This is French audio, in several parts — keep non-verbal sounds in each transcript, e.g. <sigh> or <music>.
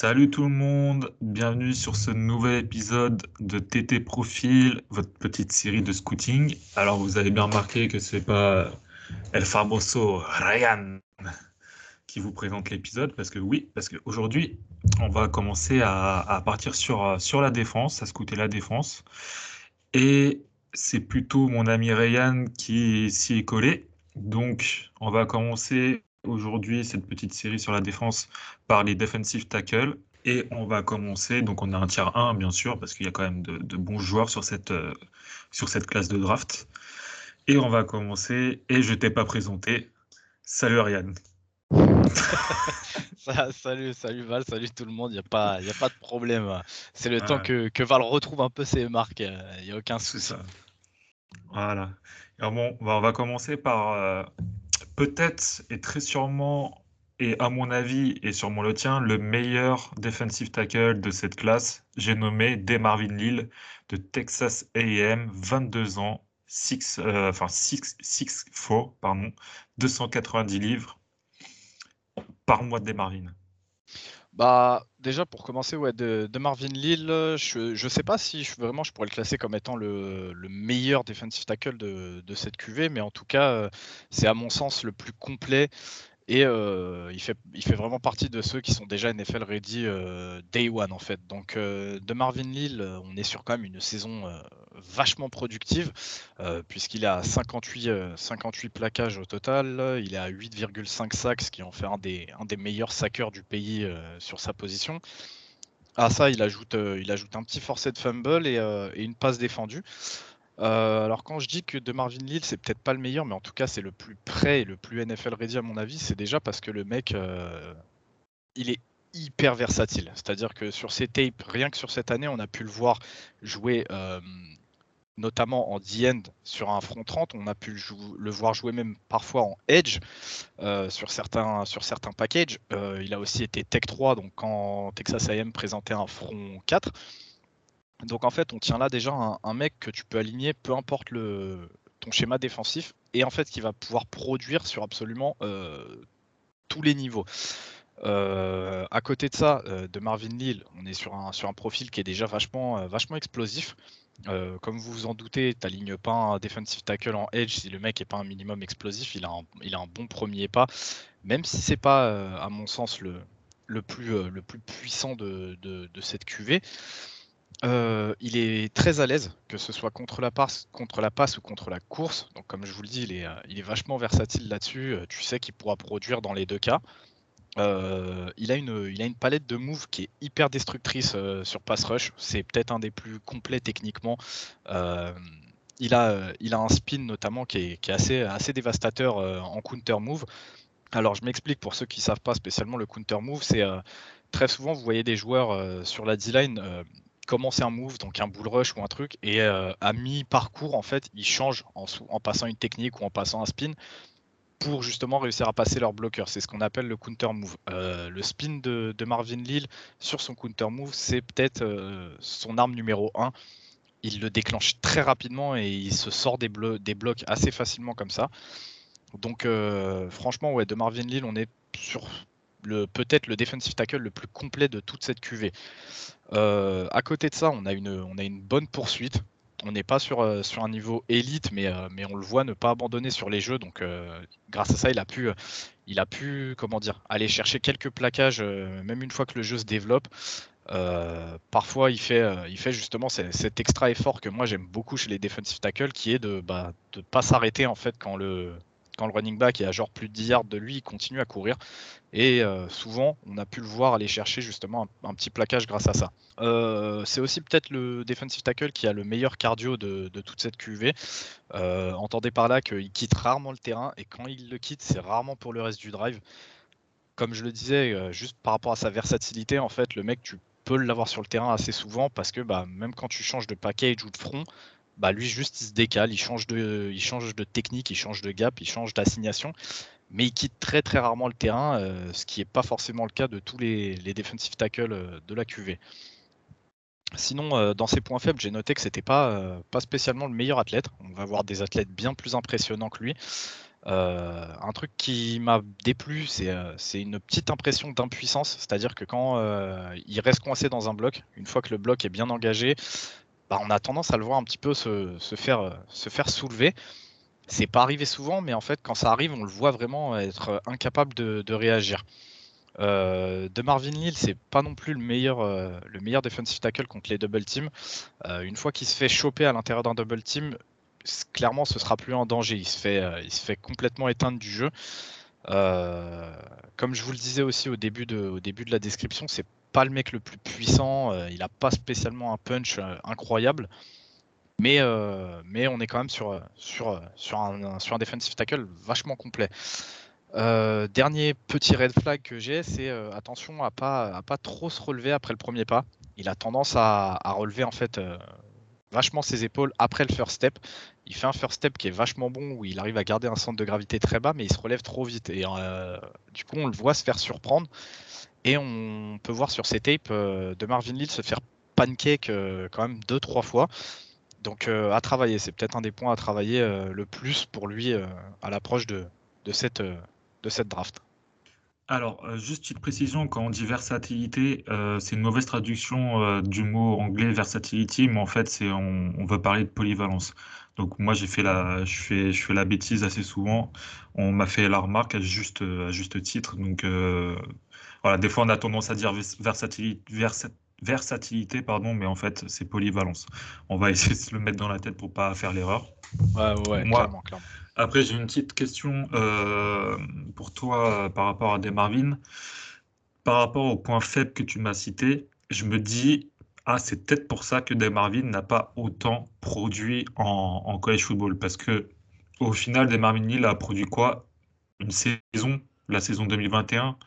Salut tout le monde, bienvenue sur ce nouvel épisode de TT Profil, votre petite série de scouting. Alors vous avez bien remarqué que c'est pas El Famoso Ryan qui vous présente l'épisode, parce que oui, parce qu'aujourd'hui on va commencer à, partir sur, sur la défense, à scouter la défense. Et c'est plutôt mon ami Ryan qui s'y est collé. Donc on va commencer aujourd'hui cette petite série sur la défense par les defensive tackles. Et on va commencer, donc on a un tiers 1 bien sûr, parce qu'il y a quand même de, bons joueurs sur cette, euh, sur cette classe de draft. Et on va commencer, et je t'ai pas présenté. Salut Ariane. <laughs> salut, salut Val, salut tout le monde, il n'y a, pas, a pas de problème. C'est le temps que, que, Val retrouve un peu ses marques, il n'y a aucun souci. Voilà. Alors bon, on va commencer par euh, peut-être et très sûrement, et à mon avis et sûrement le tien, le meilleur defensive tackle de cette classe. J'ai nommé D. Marvin Lille de Texas AM, 22 ans, 6, euh, enfin 6, 6 4, pardon, 290 livres par mois de D. Bah, déjà pour commencer, ouais, de, Marvin Lille, je ne sais pas si je, vraiment je pourrais le classer comme étant le, meilleur defensive tackle de, cette QV, mais en tout cas, euh, c'est à mon sens le plus complet et euh, il, fait, il fait vraiment partie de ceux qui sont déjà NFL ready euh, day one en fait. Donc euh, de Marvin Lille, on est sur quand même une saison vachement productive puisqu'il a 58, 58 plaquages au total. Il à 8,5 sacs, ce qui en fait un des, meilleurs sackers du pays sur sa position. À ça, il ajoute, il ajoute un petit forcé de fumble et une passe défendue. Euh, alors quand je dis que de Marvin Lille, c'est peut-être pas le meilleur, mais en tout cas c'est le plus près et le plus NFL ready à mon avis, c'est déjà parce que le mec, euh, il est hyper versatile. C'est-à-dire que sur ses tapes, rien que sur cette année, on a pu le voir jouer euh, notamment en D-end sur un front 30, on a pu le, voir jouer même parfois en edge sur, certains, sur certains packages. il a aussi été Tech 3, donc quand Texas AM présentait un front 4. Donc en fait, on tient là déjà un, mec que tu peux aligner, peu importe ton schéma défensif, et en fait qui va pouvoir produire sur absolument euh, tous les niveaux. Euh, à côté de ça, euh, de Marvin Lille, on est sur un, profil qui est déjà vachement, explosif. comme vous vous en doutez, tu n'alignes pas un defensive tackle en edge si le mec n'est pas un minimum explosif. Il a un, a un bon premier pas, même si c'est pas, à mon sens, le, plus, puissant de, de, de cette QV. Euh, il est très à l'aise, que ce soit contre la, passe, contre la passe ou contre la course. Donc, comme je vous le dis, il est, euh, vachement versatile là-dessus. Euh, tu sais qu'il pourra produire dans les deux cas. il, a une, palette de moves qui est hyper destructrice sur pass rush. C'est peut-être un des plus complets techniquement. il, a, un spin notamment qui est, assez dévastateur en counter move. Alors, je m'explique pour ceux qui ne savent pas spécialement le counter move. C'est très souvent, vous voyez des joueurs sur la D-line commencer un move, donc un bull rush ou un truc, et euh, à mi-parcours, en fait, ils changent en, passant une technique ou en passant un spin pour justement réussir à passer leur bloqueur. C'est ce qu'on appelle le counter move. Euh, le spin de, Marvin Lille sur son counter move, c'est peut-être euh, son arme numéro 1. Il le déclenche très rapidement et il se sort des, blocs assez facilement comme ça. Donc franchement, de Marvin Lille, on est sur peut-être le defensive tackle le plus complet de toute cette QV. Euh, à côté de ça, on a une, bonne poursuite. On n'est pas sur, euh, un niveau élite, mais, euh, mais on le voit ne pas abandonner sur les jeux. Donc, grâce à ça, il a pu, comment dire, aller chercher quelques plaquages, même une fois que le jeu se développe. parfois, il fait, justement cet extra effort que moi j'aime beaucoup chez les defensive tackles, qui est de ne bah, pas s'arrêter en fait quand le, quand le running back est à genre plus de 10 yards de lui, il continue à courir. Et euh, souvent, on a pu le voir aller chercher justement un, petit plaquage grâce à ça. Euh, c'est aussi peut-être le defensive tackle qui a le meilleur cardio de, toute cette QV. Euh, entendez par là qu'il quitte rarement le terrain et quand il le quitte, c'est rarement pour le reste du drive. Comme je le disais, juste par rapport à sa versatilité, en fait, le mec, tu peux l'avoir sur le terrain assez souvent parce que bah, même quand tu changes de package ou de front, bah lui juste il se décale, il change de, il change de technique, il change de gap, il change d'assignation, mais il quitte très très rarement le terrain, euh, ce qui n'est pas forcément le cas de tous les, les defensive tackles euh, de la QV. Sinon, euh, dans ses points faibles, j'ai noté que c'était pas, pas spécialement le meilleur athlète. On va avoir des athlètes bien plus impressionnants que lui. un truc qui m'a déplu, c'est une petite impression d'impuissance, c'est-à-dire que quand il reste coincé dans un bloc, une fois que le bloc est bien engagé, bah, on a tendance à le voir un petit peu se, faire, se faire soulever. C'est pas arrivé souvent, mais en fait, quand ça arrive, on le voit vraiment être incapable de, réagir. Euh, de Marvin Lille, c'est pas non plus le meilleur, euh, defensive tackle contre les double teams. Euh, une fois qu'il se fait choper à l'intérieur d'un double team, clairement, ce sera plus en danger. Il se fait complètement éteindre du jeu. Comme je vous le disais aussi au début de, au début de la description, c'est pas le mec le plus puissant. il n'a pas spécialement un punch incroyable. Mais, euh, mais on est quand même sur, sur, sur, un, sur un defensive tackle vachement complet. Euh, dernier petit red flag que j'ai, c'est euh, attention à pas à pas trop se relever après le premier pas. Il a tendance à, relever en fait vachement ses épaules après le first step. Il fait un first step qui est vachement bon où il arrive à garder un centre de gravité très bas, mais il se relève trop vite et du coup on le voit se faire surprendre et on peut voir sur ses tapes de Marvin Lille se faire pancake quand même deux trois fois. Donc euh, à travailler, c'est peut-être un des points à travailler euh, le plus pour lui euh, à l'approche de, cette, de cette draft. Alors, juste une précision, quand on dit versatilité, c'est une mauvaise traduction du mot anglais versatility, mais en fait, c'est on, veut parler de polyvalence. Donc moi, j'ai fait la, je fais, je fais la bêtise assez souvent. On m'a fait la remarque à juste, à juste titre. Donc voilà, des fois, on a tendance à dire versatilité, versatilité, pardon, mais en fait, c'est polyvalence. On va <laughs> essayer de se le mettre dans la tête pour pas faire l'erreur. Ouais, ouais, Moi, clairement, Après, j'ai une petite question euh, pour toi euh, par rapport à Demarvin. Par rapport au point faible que tu m'as cité, je me dis, ah, c'est peut-être pour ça que Demarvin n'a pas autant produit en, college football. Parce que au final, Demarvin Hill a produit quoi? Une saison, la saison 2021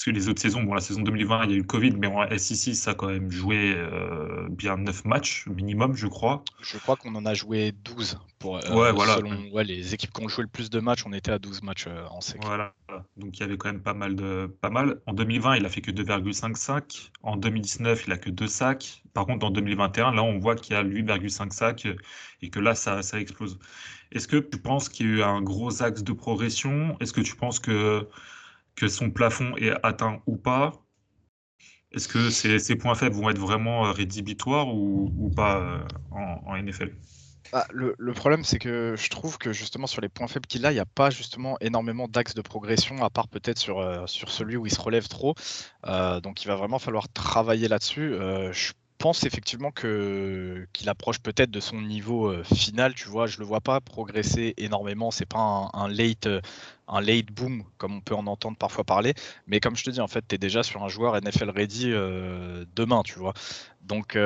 parce que les autres saisons, bon, la saison 2020, il y a eu le Covid, mais en SEC, ça a quand même joué euh, bien 9 matchs minimum, je crois. Je crois qu'on en a joué 12. Pour, euh, ouais, voilà. Selon les équipes qui ont joué le plus de matchs, on était à 12 matchs euh, en SEC. Voilà. Donc il y avait quand même pas mal. De, pas mal. En 2020, il a fait que 2,5 sacs. En 2019, il a que 2 sacs. Par contre, en 2021, là, on voit qu'il y a 8,5 sacs et que là, ça, ça explose. Est-ce que tu penses qu'il y a eu un gros axe de progression? Est-ce que tu penses que que son plafond est atteint ou pas Est-ce que ces, points faibles vont être vraiment euh, rédhibitoires ou, pas euh, en, NFL bah, le, problème, c'est que je trouve que justement sur les points faibles qu'il a, il n'y a pas justement énormément d'axes de progression, à part peut-être sur, euh, sur celui où il se relève trop. donc il va vraiment falloir travailler là-dessus. je pense effectivement que qu'il approche peut-être de son niveau final. Tu vois, je le vois pas progresser énormément. C'est pas un, late un late boom comme on peut en entendre parfois parler. Mais comme je te dis, en fait, tu es déjà sur un joueur NFL ready demain. Tu vois, donc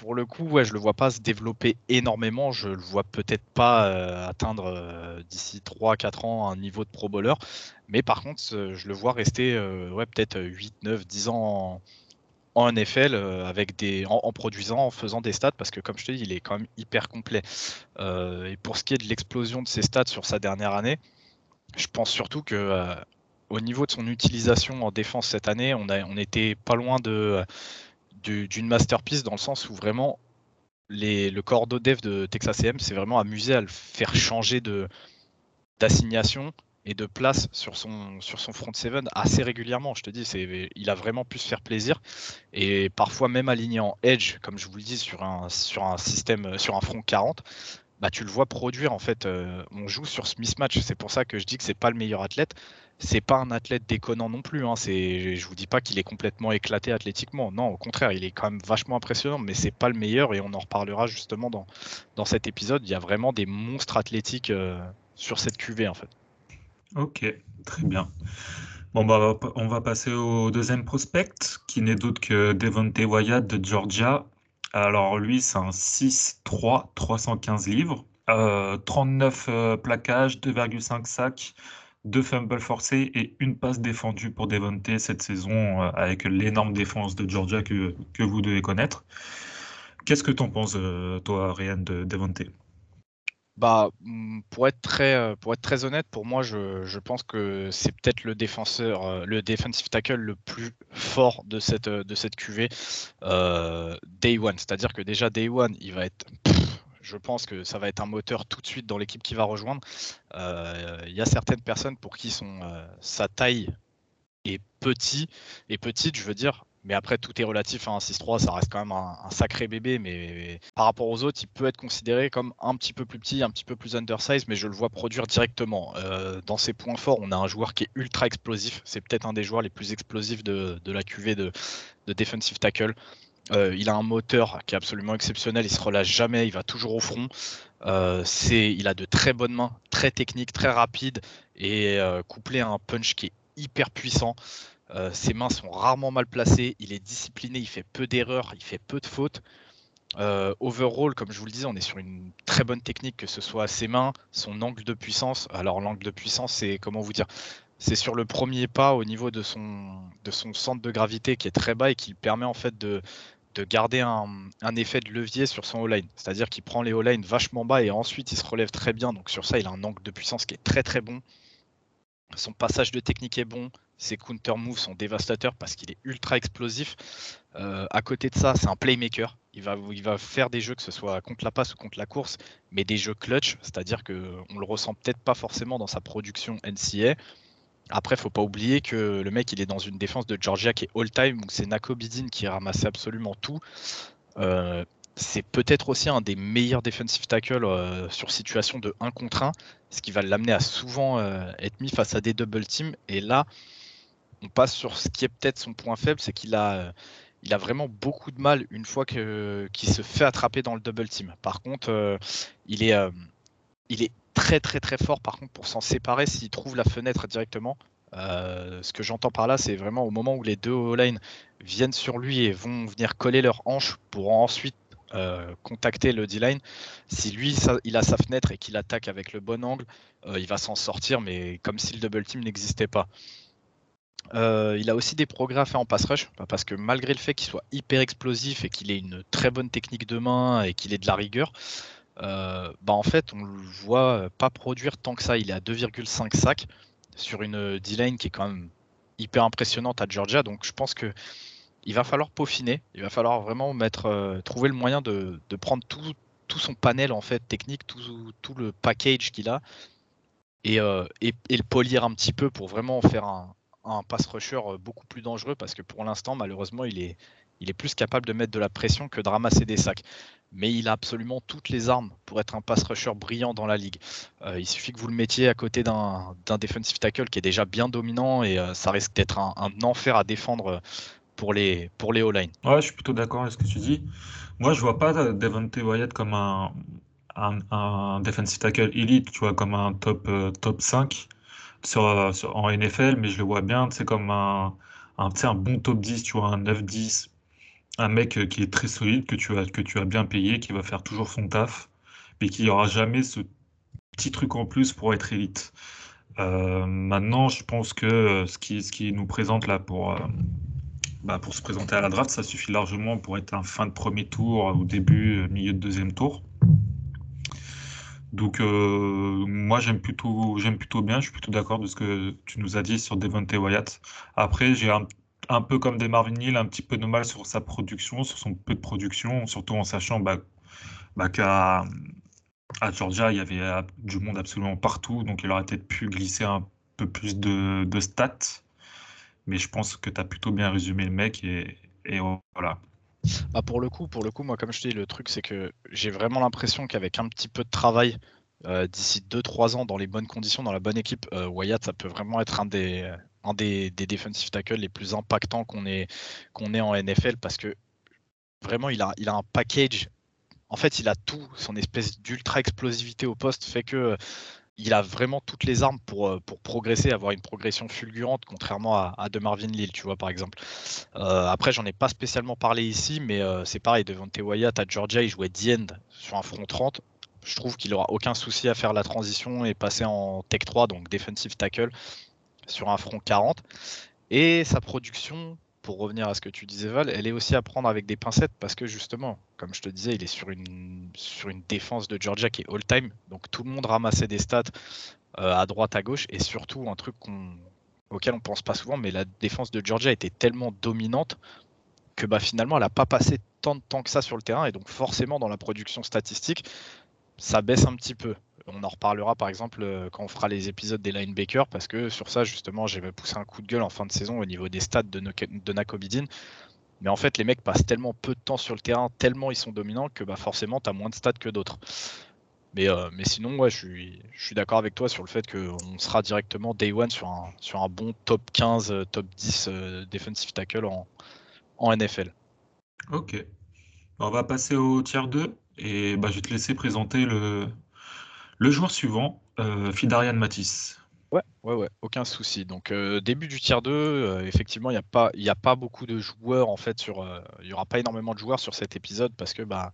pour le coup, ouais, je le vois pas se développer énormément. Je le vois peut-être pas atteindre d'ici 3-4 ans un niveau de pro bowler. Mais par contre, je le vois rester ouais, peut-être 8, 9, 10 ans en NFL euh, avec des, en, produisant, en faisant des stats, parce que comme je te dis, il est quand même hyper complet. Euh, et pour ce qui est de l'explosion de ses stats sur sa dernière année, je pense surtout que euh, au niveau de son utilisation en défense cette année, on, était pas loin de d'une masterpiece dans le sens où vraiment le corps dev de Texas AM s'est vraiment amusé à le faire changer de d'assignation et de place sur son, sur son front seven assez régulièrement. Je te dis, il a vraiment pu se faire plaisir et parfois même aligné en edge, comme je vous le dis, sur un, sur un système, sur un front 40. Bah, tu le vois produire en fait. Euh, on joue sur ce mismatch. C'est pour ça que je dis que c'est pas le meilleur athlète. C'est pas un athlète déconnant non plus. Hein. C'est, je vous dis pas qu'il est complètement éclaté athlétiquement. Non, au contraire, il est quand même vachement impressionnant, mais c'est pas le meilleur et on en reparlera justement dans, dans cet épisode. Il y a vraiment des monstres athlétiques euh, sur cette cuvée en fait. Ok, très bien. Bon, bah, on va passer au deuxième prospect, qui n'est d'autre que Devonte Wyatt de Georgia. Alors, lui, c'est un 6-3, 315 livres, 39 euh, euh, plaquages, 2,5 sacs, 2 fumbles forcés et une passe défendue pour Devonte cette saison, euh, avec l'énorme défense de Georgia que, vous devez connaître. Qu'est-ce que tu en penses, toi, Ryan, de Devonte bah, mmh, pour être très, euh, pour être très honnête, pour moi, je, je pense que c'est peut-être le défenseur, euh, le defensive tackle le plus fort de cette, euh, de cette QV day one. C'est-à-dire que déjà day one, il va être, je pense que ça va être un moteur tout de suite dans l'équipe qui va rejoindre. Il y a certaines personnes pour qui son, sa taille est petit, et petite, je veux dire, mais après, tout est relatif. Un 6-3, ça reste quand même un, sacré bébé. Mais par rapport aux autres, il peut être considéré comme un petit peu plus petit, un petit peu plus undersized. Mais je le vois produire directement. Euh, dans ses points forts, on a un joueur qui est ultra explosif. C'est peut-être un des joueurs les plus explosifs de, la QV de, defensive tackle. Euh, il a un moteur qui est absolument exceptionnel. Il se relâche jamais. Il va toujours au front. Euh, il a de très bonnes mains, très techniques, très rapides et couplé à un punch qui est hyper puissant. Euh, ses mains sont rarement mal placées, il est discipliné, il fait peu d'erreurs, il fait peu de fautes. Euh, overall, comme je vous le disais, on est sur une très bonne technique, que ce soit ses mains, son angle de puissance. Alors l'angle de puissance, c'est comment vous dire C'est sur le premier pas au niveau de son, de son centre de gravité qui est très bas et qui permet en fait de, de garder un, effet de levier sur son all line C'est-à-dire qu'il prend les all-line vachement bas et ensuite il se relève très bien. Donc sur ça, il a un angle de puissance qui est très très bon. Son passage de technique est bon. Ses counter moves sont dévastateurs parce qu'il est ultra explosif. Euh, à côté de ça, c'est un playmaker. Il va, il va faire des jeux, que ce soit contre la passe ou contre la course, mais des jeux clutch, c'est-à-dire qu'on le ressent peut-être pas forcément dans sa production NCA. Après, faut pas oublier que le mec, il est dans une défense de Georgia qui est all-time, où c'est Nako Bidin qui ramassé absolument tout. Euh, c'est peut-être aussi un des meilleurs defensive tackles euh, sur situation de 1 contre 1, ce qui va l'amener à souvent être mis face à des double teams. Et là, on passe sur ce qui est peut-être son point faible, c'est qu'il a, il a vraiment beaucoup de mal une fois qu'il se fait attraper dans le double team. Par contre, euh, il, est, euh, il est très très très fort par contre pour s'en séparer s'il trouve la fenêtre directement. Euh, ce que j'entends par là, c'est vraiment au moment où les deux O-line viennent sur lui et vont venir coller leurs hanches pour ensuite contacter le D-line. Si lui, il a sa fenêtre et qu'il attaque avec le bon angle, il va s'en sortir, mais comme si le double team n'existait pas. Euh, il a aussi des progrès à faire en pass rush, parce que malgré le fait qu'il soit hyper explosif et qu'il ait une très bonne technique de main et qu'il ait de la rigueur, euh, bah en fait on le voit pas produire tant que ça. Il est à 2,5 sacs sur une D-line qui est quand même hyper impressionnante à Georgia, donc je pense que il va falloir peaufiner, il va falloir vraiment mettre, euh, trouver le moyen de, prendre tout, son panel en fait technique, tout, le package qu'il a et, et, et, le polir un petit peu pour vraiment faire un, un pass rusher euh, beaucoup plus dangereux parce que pour l'instant, malheureusement, il est, il est plus capable de mettre de la pression que de ramasser des sacs. Mais il a absolument toutes les armes pour être un pass rusher brillant dans la ligue. Euh, il suffit que vous le mettiez à côté d'un defensive tackle qui est déjà bien dominant et euh, ça risque d'être un, enfer à défendre pour les, pour les O-line. Ouais, je suis plutôt d'accord avec ce que tu dis. Moi, je vois pas Devontae Wyatt comme un, un, defensive tackle elite, tu vois, comme un top, top 5 sur, en NFL, mais je le vois bien, c'est comme un, un, un bon top 10, tu vois, un 9-10, un mec euh, qui est très solide, que tu as, bien payé, qui va faire toujours son taf, mais qui n'aura jamais ce petit truc en plus pour être élite. Euh, maintenant, je pense que euh, ce qui, nous présente là pour, bah, pour se présenter à la draft, ça suffit largement pour être un fin de premier tour ou début, milieu de deuxième tour. Donc, euh, moi, j'aime plutôt, j'aime plutôt bien. Je suis plutôt d'accord de ce que tu nous as dit sur Devonte Wyatt. Après, j'ai un, peu comme des Marvin Hill, un petit peu de mal sur sa production, sur son peu de production, surtout en sachant bah, bah, qu'à Georgia, il y avait euh, du monde absolument partout, donc il aurait peut-être pu glisser un peu plus de, stats. Mais je pense que tu as plutôt bien résumé le mec et voilà. Bah pour le coup, pour le coup, moi comme je te dis, le truc c'est que j'ai vraiment l'impression qu'avec un petit peu de travail, euh, d'ici 2-3 ans, dans les bonnes conditions, dans la bonne équipe, euh, Wyatt, ça peut vraiment être un des, un defensive tackles les plus impactants qu'on ait, en NFL parce que vraiment il a, il a un package. En fait, il a tout. Son espèce d'ultra explosivité au poste fait que il a vraiment toutes les armes pour, euh, pour progresser, avoir une progression fulgurante, contrairement à, de Marvin Lille, tu vois, par exemple. Euh, après, j'en ai pas spécialement parlé ici, mais euh, c'est pareil, devant Wyatt à Georgia, il jouait D-end sur un front 30. Je trouve qu'il aura aucun souci à faire la transition et passer en Tech 3, donc defensive tackle, sur un front 40. Et sa production, pour revenir à ce que tu disais Val, elle est aussi à prendre avec des pincettes parce que justement, comme je te disais, il est sur une, sur une défense de Georgia qui est all-time. Donc tout le monde ramassait des stats euh, à droite, à gauche. Et surtout, un truc auquel on pense pas souvent, mais la défense de Georgia était tellement dominante que bah, finalement, elle n'a pas passé tant de temps que ça sur le terrain, et donc forcément, dans la production statistique, ça baisse un petit peu. On en reparlera par exemple euh, quand on fera les épisodes des linebackers, parce que sur ça, justement, j'ai poussé un coup de gueule en fin de saison au niveau des stats de. Mais en fait, les mecs passent tellement peu de temps sur le terrain, tellement ils sont dominants, que bah, forcément, tu moins de stats que d'autres. Mais, euh, sinon, je suis, d'accord avec toi sur le fait qu'on sera directement day one sur un, bon top 15, euh, top 10 euh, defensive tackle en, en NFL. Ok. On va passer au tiers 2 et bah, je vais te laisser présenter le, le joueur suivant, Fidarian Matisse. Ouais, ouais, ouais, aucun souci. Donc début du tiers 2, effectivement, il n'y a, pas, a pas beaucoup de joueurs en fait sur. Il n'y aura pas énormément de joueurs sur cet épisode parce que bah,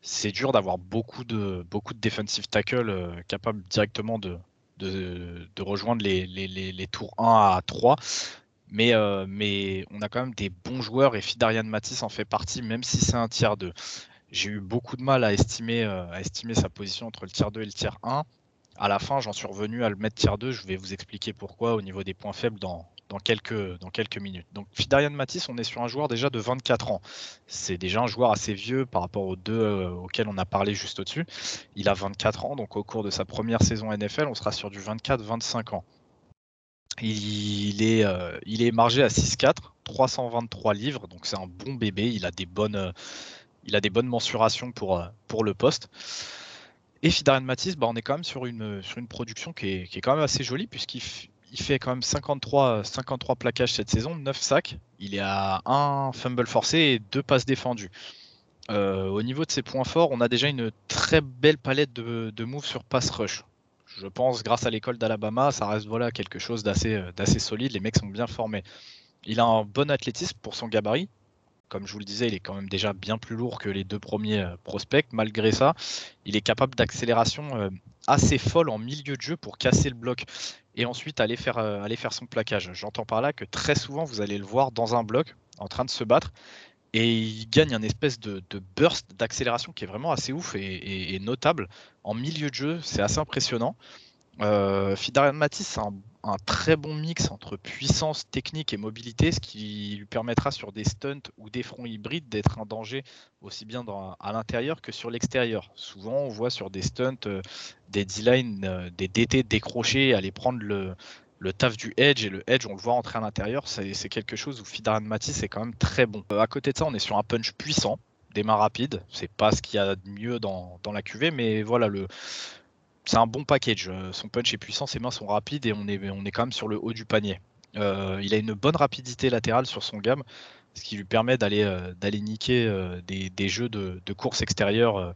c'est dur d'avoir beaucoup de, beaucoup de defensive tackle euh, capables directement de, de, rejoindre les, les, tours 1 à 3. Mais, euh, mais on a quand même des bons joueurs et Fidarian Matisse en fait partie, même si c'est un tiers 2. J'ai eu beaucoup de mal à estimer, euh, à estimer sa position entre le tiers 2 et le tiers 1. À la fin, j'en suis revenu à le mettre tiers 2. Je vais vous expliquer pourquoi au niveau des points faibles dans, dans quelques, dans quelques minutes. Donc Fidarian Matisse, on est sur un joueur déjà de 24 ans. C'est déjà un joueur assez vieux par rapport aux deux euh, auxquels on a parlé juste au-dessus. Il a 24 ans, donc au cours de sa première saison NFL, on sera sur du 24-25 ans. Il est, euh, il est margé à 6-4, 323 livres, donc c'est un bon bébé. Il a des bonnes, il a des bonnes mensurations pour, pour le poste. Et Fidarian Matisse, bah, on est quand même sur une, sur une production qui est, qui est quand même assez jolie, puisqu'il il fait quand même 53, 53 plaquages cette saison, 9 sacs. Il est à 1 fumble forcé et 2 passes défendues. Euh, au niveau de ses points forts, on a déjà une très belle palette de, de moves sur pass rush. Je pense, grâce à l'école d'Alabama, ça reste voilà, quelque chose d'assez solide. Les mecs sont bien formés. Il a un bon athlétisme pour son gabarit. Comme je vous le disais, il est quand même déjà bien plus lourd que les deux premiers euh, prospects. Malgré ça, il est capable d'accélération euh, assez folle en milieu de jeu pour casser le bloc et ensuite aller faire, euh, aller faire son plaquage. J'entends par là que très souvent, vous allez le voir dans un bloc en train de se battre et il gagne un espèce de, burst d'accélération qui est vraiment assez ouf et, notable. En milieu de jeu, c'est assez impressionnant. Fidarian Matisse, c'est un un très bon mix entre puissance technique et mobilité, ce qui lui permettra sur des stunts ou des fronts hybrides d'être un danger aussi bien à l'intérieur que sur l'extérieur. Souvent, on voit sur des stunts euh, des D-line, euh, des DT décrochés, aller prendre le, le taf du edge et le edge, on le voit entrer à l'intérieur. C'est quelque chose où Fidaran Matisse est quand même très bon. Euh, à côté de ça, on est sur un punch puissant, des mains rapides. C'est pas ce qu'il y a de mieux dans, dans la QV, mais voilà, le, c'est un bon package. Euh, son punch est puissant, ses mains sont rapides et on est, quand même sur le haut du panier. Euh, il a une bonne rapidité latérale sur son gamme, ce qui lui permet d'aller euh, niquer des, jeux de, course extérieure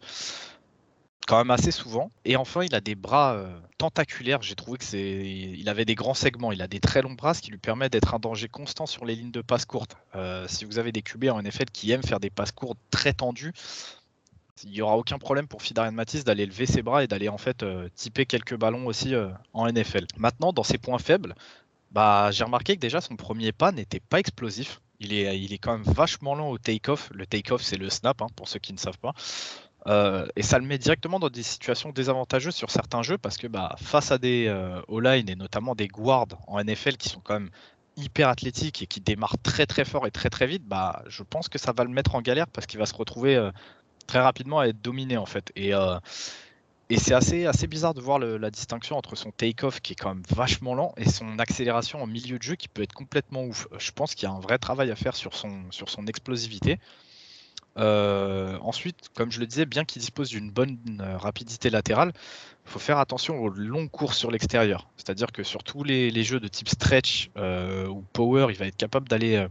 quand même assez souvent. Et enfin, il a des bras tentaculaires. J'ai trouvé que il avait des grands segments. Il a des très longs bras, ce qui lui permet d'être un danger constant sur les lignes de passe courtes. si vous avez des QB en NFL qui aiment faire des passes courtes très tendues, il n'y aura aucun problème pour Fidarian Matisse d'aller lever ses bras et d'aller en fait euh, typer quelques ballons aussi euh, en NFL. Maintenant, dans ses points faibles, bah, j'ai remarqué que déjà son premier pas n'était pas explosif. Il est, il est quand même vachement lent au take-off. Le take-off, c'est le snap, hein, pour ceux qui ne savent pas. Euh, et ça le met directement dans des situations désavantageuses sur certains jeux parce que bah, face à des O-line et notamment des guards en NFL qui sont quand même hyper athlétiques et qui démarrent très très fort et très très vite, bah, je pense que ça va le mettre en galère parce qu'il va se retrouver très rapidement à être dominé en fait. Et, euh, et c'est assez, assez bizarre de voir la distinction entre son take-off qui est quand même vachement lent et son accélération en milieu de jeu qui peut être complètement ouf. Je pense qu'il y a un vrai travail à faire sur son, sur son explosivité. Euh, ensuite, comme je le disais, bien qu'il dispose d'une bonne euh, rapidité latérale, il faut faire attention aux longues courses sur l'extérieur. C'est-à-dire que sur tous les, jeux de type stretch ou power, il va être capable d'aller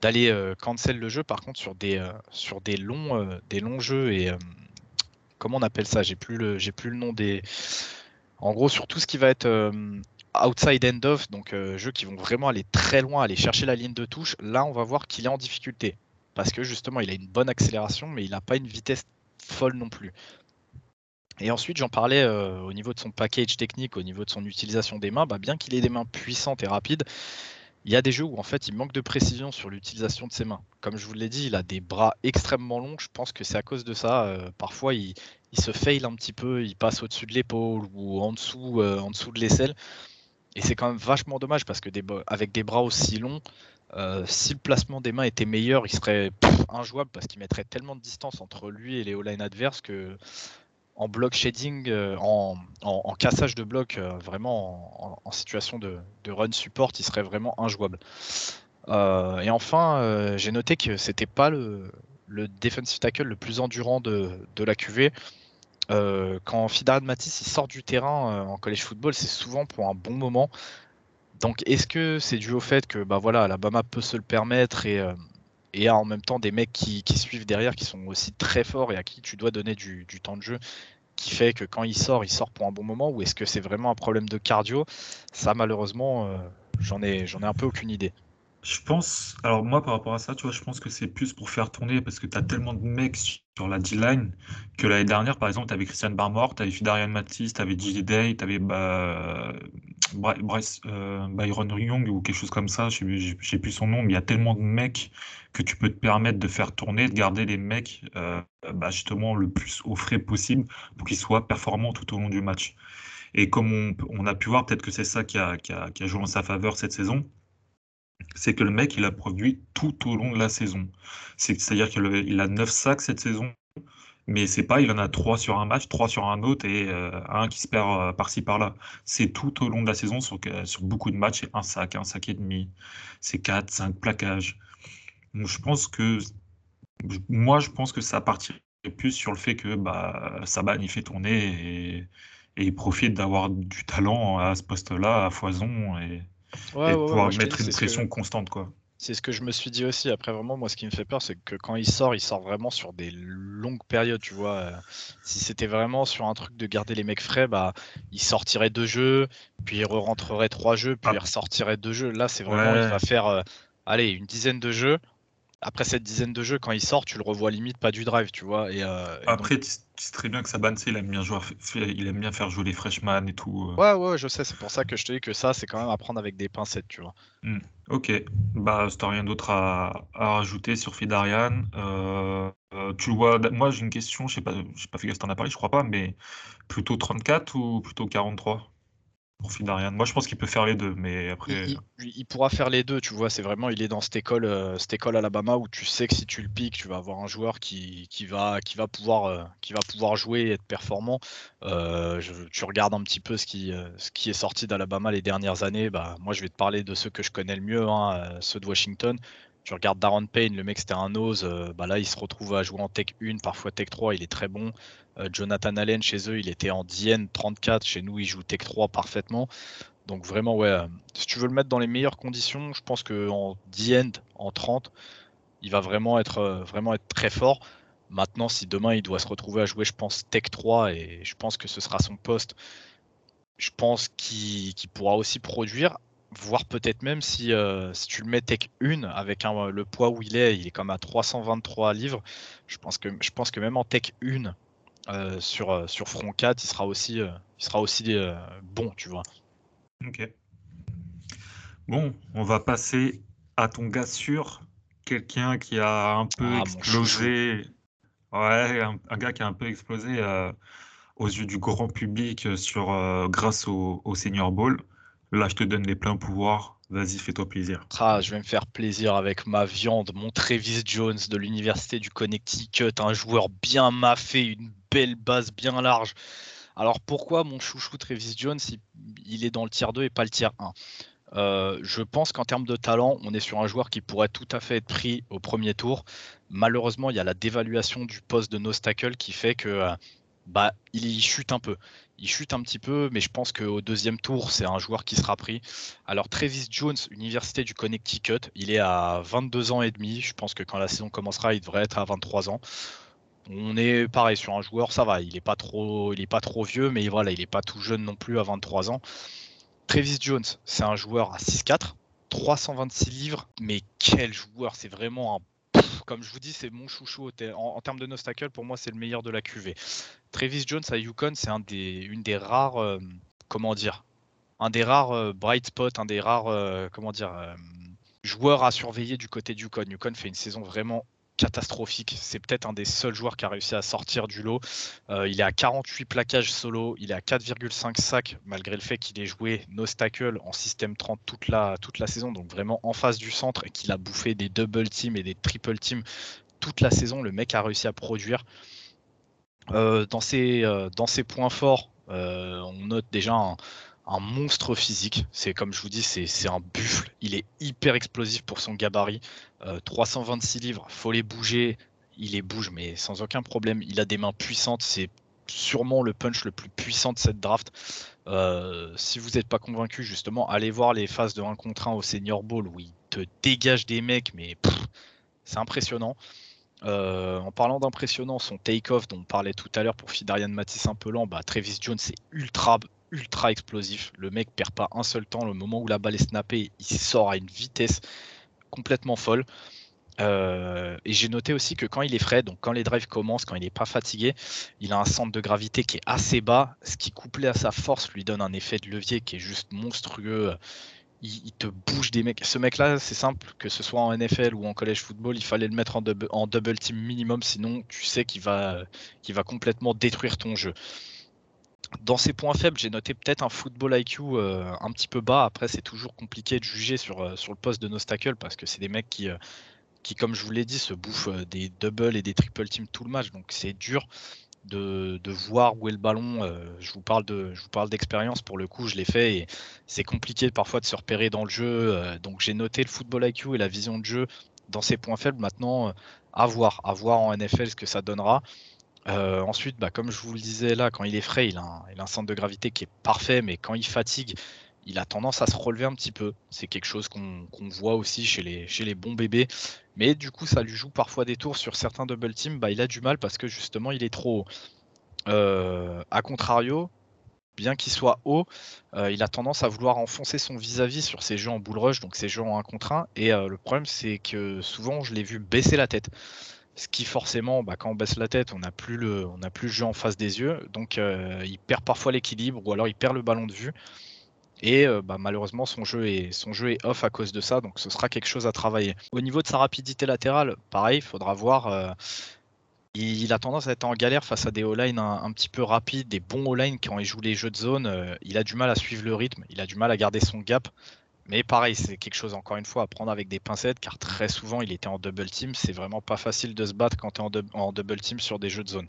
d'aller euh, cancel le jeu. Par contre, sur des, euh, sur des, longs, euh, des longs jeux et comment on appelle ça? J'ai plus le nom des. En gros, sur tout ce qui va être outside end off, donc jeux qui vont vraiment aller très loin, aller chercher la ligne de touche. Là, on va voir qu'il est en difficulté parce que justement, il a une bonne accélération, mais il n'a pas une vitesse folle non plus. Et ensuite, j'en parlais au niveau de son package technique, au niveau de son utilisation des mains, bah, bien qu'il ait des mains puissantes et rapides, il y a des jeux où en fait il manque de précision sur l'utilisation de ses mains. Comme je vous l'ai dit, il a des bras extrêmement longs. Je pense que c'est à cause de ça. Euh, parfois, il, se fail un petit peu, il passe au-dessus de l'épaule ou en dessous, euh, en dessous de l'aisselle. Et c'est quand même vachement dommage parce que des, avec des bras aussi longs, si le placement des mains était meilleur, il serait injouable parce qu'il mettrait tellement de distance entre lui et les all-line adverses que en block shading, en, cassage de bloc, vraiment en, situation de, run support, il serait vraiment injouable. et enfin, j'ai noté que c'était pas le, le defensive tackle le plus endurant de, la QV. Euh, quand Fidarad Matisse sort du terrain euh, en college football, c'est souvent pour un bon moment. Donc est-ce que c'est dû au fait que bah voilà, Alabama peut se le permettre et, euh, et en même temps des mecs qui, suivent derrière qui sont aussi très forts et à qui tu dois donner du, temps de jeu qui fait que quand il sort, il sort pour un bon moment ou est-ce que c'est vraiment un problème de cardio? Ça malheureusement, j'en ai, j'en ai un peu aucune idée. Je pense, alors moi par rapport à ça, tu vois, je pense que c'est plus pour faire tourner parce que tu as tellement de mecs sur la D-line que l'année dernière, par exemple, tu avais Christian Barmore, tu avais Fidarian Matisse, tu avais J.D. Day, tu avais bah, euh, Byron Young ou quelque chose comme ça, je sais plus son nom, mais il y a tellement de mecs que tu peux te permettre de faire tourner, de garder les mecs euh, bah, justement le plus au frais possible pour qu'ils soient performants tout au long du match. Et comme on, a pu voir, peut-être que c'est ça qui a joué en sa faveur cette saison c'est que le mec, il a produit tout au long de la saison. C'est-à-dire qu'il a 9 sacs cette saison, mais c'est pas, il en a 3 sur un match, 3 sur un autre et euh, un qui se perd euh, par-ci par-là. C'est tout au long de la saison sur, beaucoup de matchs, c'est un sac, un sac et demi, c'est 4, 5 plaquages. Je pense que, moi, je pense que ça partirait plus sur le fait que bah, Saban, il fait tourner et, et il profite d'avoir du talent à ce poste-là, à foison. Et, et pouvoir mettre une pression constante, quoi. C'est ce que je me suis dit aussi. Après, vraiment, moi, ce qui me fait peur, c'est que quand il sort, il sort vraiment sur des longues périodes, tu vois. Euh, si c'était vraiment sur un truc de garder les mecs frais, bah, il sortirait deux jeux, puis il re-rentrerait trois jeux, puis ah. il ressortirait deux jeux. Là, c'est vraiment, il va faire, euh, allez, une dizaine de jeux après cette dizaine de jeux, quand il sort, tu le revois limite pas du drive, tu vois. Et, euh, après, tu sais très bien que Saban, il aime bien jouer, il aime bien faire jouer les freshmen et tout. Euh. Ouais, ouais, je sais. C'est pour ça que je te dis que ça, c'est quand même à prendre avec des pincettes, tu vois. Hmm, ok. Bah, si t'as rien d'autre à, rajouter sur Fidarian, euh, tu vois. Moi, j'ai une question. Je sais pas, j'ai pas fait gaffe, t'en as parlé, je crois pas, mais plutôt 34 ou plutôt 43 Fidarian. Moi, je pense qu'il peut faire les deux, mais après. Il, pourra faire les deux, tu vois. C'est vraiment, il est dans cette école, euh, cette école Alabama où tu sais que si tu le piques, tu vas avoir un joueur qui, qui va, qui va pouvoir, euh, qui va pouvoir jouer et être performant. Euh, tu regardes un petit peu ce qui, ce qui est sorti d'Alabama les dernières années. Bah, moi, je vais te parler de ceux que je connais le mieux, hein, ceux de Washington. Tu regardes Darren Payne, le mec c'était un nose, bah là il se retrouve à jouer en Tech 1, parfois Tech 3, il est très bon. Euh, Jonathan Allen, chez eux, il était en DN 34. Chez nous, il joue Tech 3 parfaitement. Donc vraiment, ouais, euh, si tu veux le mettre dans les meilleures conditions, je pense qu'en DN, en 30, il va vraiment être, euh, vraiment être très fort. Maintenant, si demain il doit se retrouver à jouer, je pense, Tech 3, et je pense que ce sera son poste, je pense qu'il pourra aussi produire, voire peut-être même si, tu le mets Tech 1 avec le poids où il est, il est comme à 323 livres. Je pense je pense que même en Tech 1, euh, sur, euh, sur front 4, il sera aussi, euh, il sera aussi bon, tu vois. Ok. Bon, on va passer à ton gars sûr, quelqu'un qui a un peu ah, explosé. Ouais, un, gars qui a un peu explosé aux yeux du grand public sur, grâce au, au Senior Bowl. Là, je te donne les pleins pouvoirs. Vas-y, fais-toi plaisir. Ah, je vais me faire plaisir avec ma viande, mon Travis Jones de l'université du Connecticut, un joueur bien maffé, une belle base bien large. Alors pourquoi mon chouchou Travis Jones, il, est dans le tiers 2 et pas le tiers 1 euh, je pense qu'en termes de talent, on est sur un joueur qui pourrait tout à fait être pris au premier tour. Malheureusement, il y a la dévaluation du poste de Nostacle qui fait que euh, bah, il chute un peu il chute un petit peu, mais je pense qu'au deuxième tour, c'est un joueur qui sera pris. Alors Travis Jones, Université du Connecticut, il est à 22 ans et demi. Je pense que quand la saison commencera, il devrait être à 23 ans. On est pareil sur un joueur, ça va, il n'est pas trop, pas trop vieux, mais voilà, il n'est pas tout jeune non plus à 23 ans. Travis Jones, c'est un joueur à 6-4, 326 livres, mais quel joueur, c'est vraiment un comme je vous dis, c'est mon chouchou. En, termes de nostacle, pour moi, c'est le meilleur de la QV. Travis Jones à Yukon, c'est un des, une des rares, euh, comment dire, un des rares euh, bright spots, un des rares, euh, comment dire, joueurs à surveiller du côté de Yukon. Yukon fait une saison vraiment catastrophique. C'est peut-être un des seuls joueurs qui a réussi à sortir du lot. Euh, il est à 48 plaquages solo, il est à 4,5 sacs, malgré le fait qu'il ait joué no stackle en système 30 toute la, toute la saison, donc vraiment en face du centre et qu'il a bouffé des double teams et des triple teams toute la saison. Le mec a réussi à produire. Euh, dans, ses, euh, dans ses points forts, on note déjà un, un monstre physique. C'est comme je vous dis, c'est un buffle. Il est hyper explosif pour son gabarit. 326 euh, livres, faut les bouger. Il les bouge, mais sans aucun problème. Il a des mains puissantes. C'est sûrement le punch le plus puissant de cette draft. Euh, si vous n'êtes pas convaincu, justement, allez voir les phases de 1 contre 1 au Senior Bowl où il te dégage des mecs, mais c'est impressionnant. Euh, en parlant d'impressionnant, son take-off dont on parlait tout à l'heure pour Fidarian Matisse un peu lent, bah, Travis Jones c'est ultra ultra explosif. Le mec perd pas un seul temps. Le moment où la balle est snappée, il sort à une vitesse complètement folle. Euh, et j'ai noté aussi que quand il est frais, donc quand les drives commencent, quand il n'est pas fatigué, il a un centre de gravité qui est assez bas, ce qui couplé à sa force lui donne un effet de levier qui est juste monstrueux. Il, te bouge des mecs. Ce mec-là, c'est simple, que ce soit en NFL ou en college football, il fallait le mettre en, double team minimum, sinon tu sais qu'il va complètement détruire ton jeu. Dans ses points faibles, j'ai noté peut-être un football IQ euh, un petit peu bas. Après, c'est toujours compliqué de juger sur, euh, sur le poste de Nostacle parce que c'est des mecs qui, euh, qui, comme je vous l'ai dit, se bouffent des doubles et des triple teams tout le match. Donc c'est dur de, de, voir où est le ballon. je vous parle de, d'expérience pour le coup, je l'ai fait et c'est compliqué parfois de se repérer dans le jeu. donc j'ai noté le football IQ et la vision de jeu dans ses points faibles. Maintenant, à voir, à voir en NFL ce que ça donnera. Euh, ensuite, bah, comme je vous le disais là, quand il est frais, il a, un, centre de gravité qui est parfait, mais quand il fatigue, il a tendance à se relever un petit peu. C'est quelque chose qu'on voit aussi chez les, bons bébés. Mais du coup, ça lui joue parfois des tours sur certains double teams. Bah, il a du mal parce que justement, il est trop haut. Euh, a contrario, bien qu'il soit haut, euh, il a tendance à vouloir enfoncer son vis-à-vis sur ses jeux en bull rush, donc ses jeux en 1 contre 1. Et le problème, c'est que souvent, je l'ai vu baisser la tête. Ce qui forcément, bah, quand on baisse la tête, on n'a plus, le, plus jeu en face des yeux. Donc euh, il perd parfois l'équilibre ou alors il perd le ballon de vue. Et euh, bah, malheureusement, son jeu, est, son jeu est off à cause de ça. Donc ce sera quelque chose à travailler. Au niveau de sa rapidité latérale, pareil, il faudra voir. Euh, il, a tendance à être en galère face à des O-line un, petit peu rapides, des bons O-line quand il joue les jeux de zone. il a du mal à suivre le rythme, il a du mal à garder son gap. Mais pareil, c'est quelque chose encore une fois à prendre avec des pincettes, car très souvent il était en double team. C'est vraiment pas facile de se battre quand tu es en, double team sur des jeux de zone.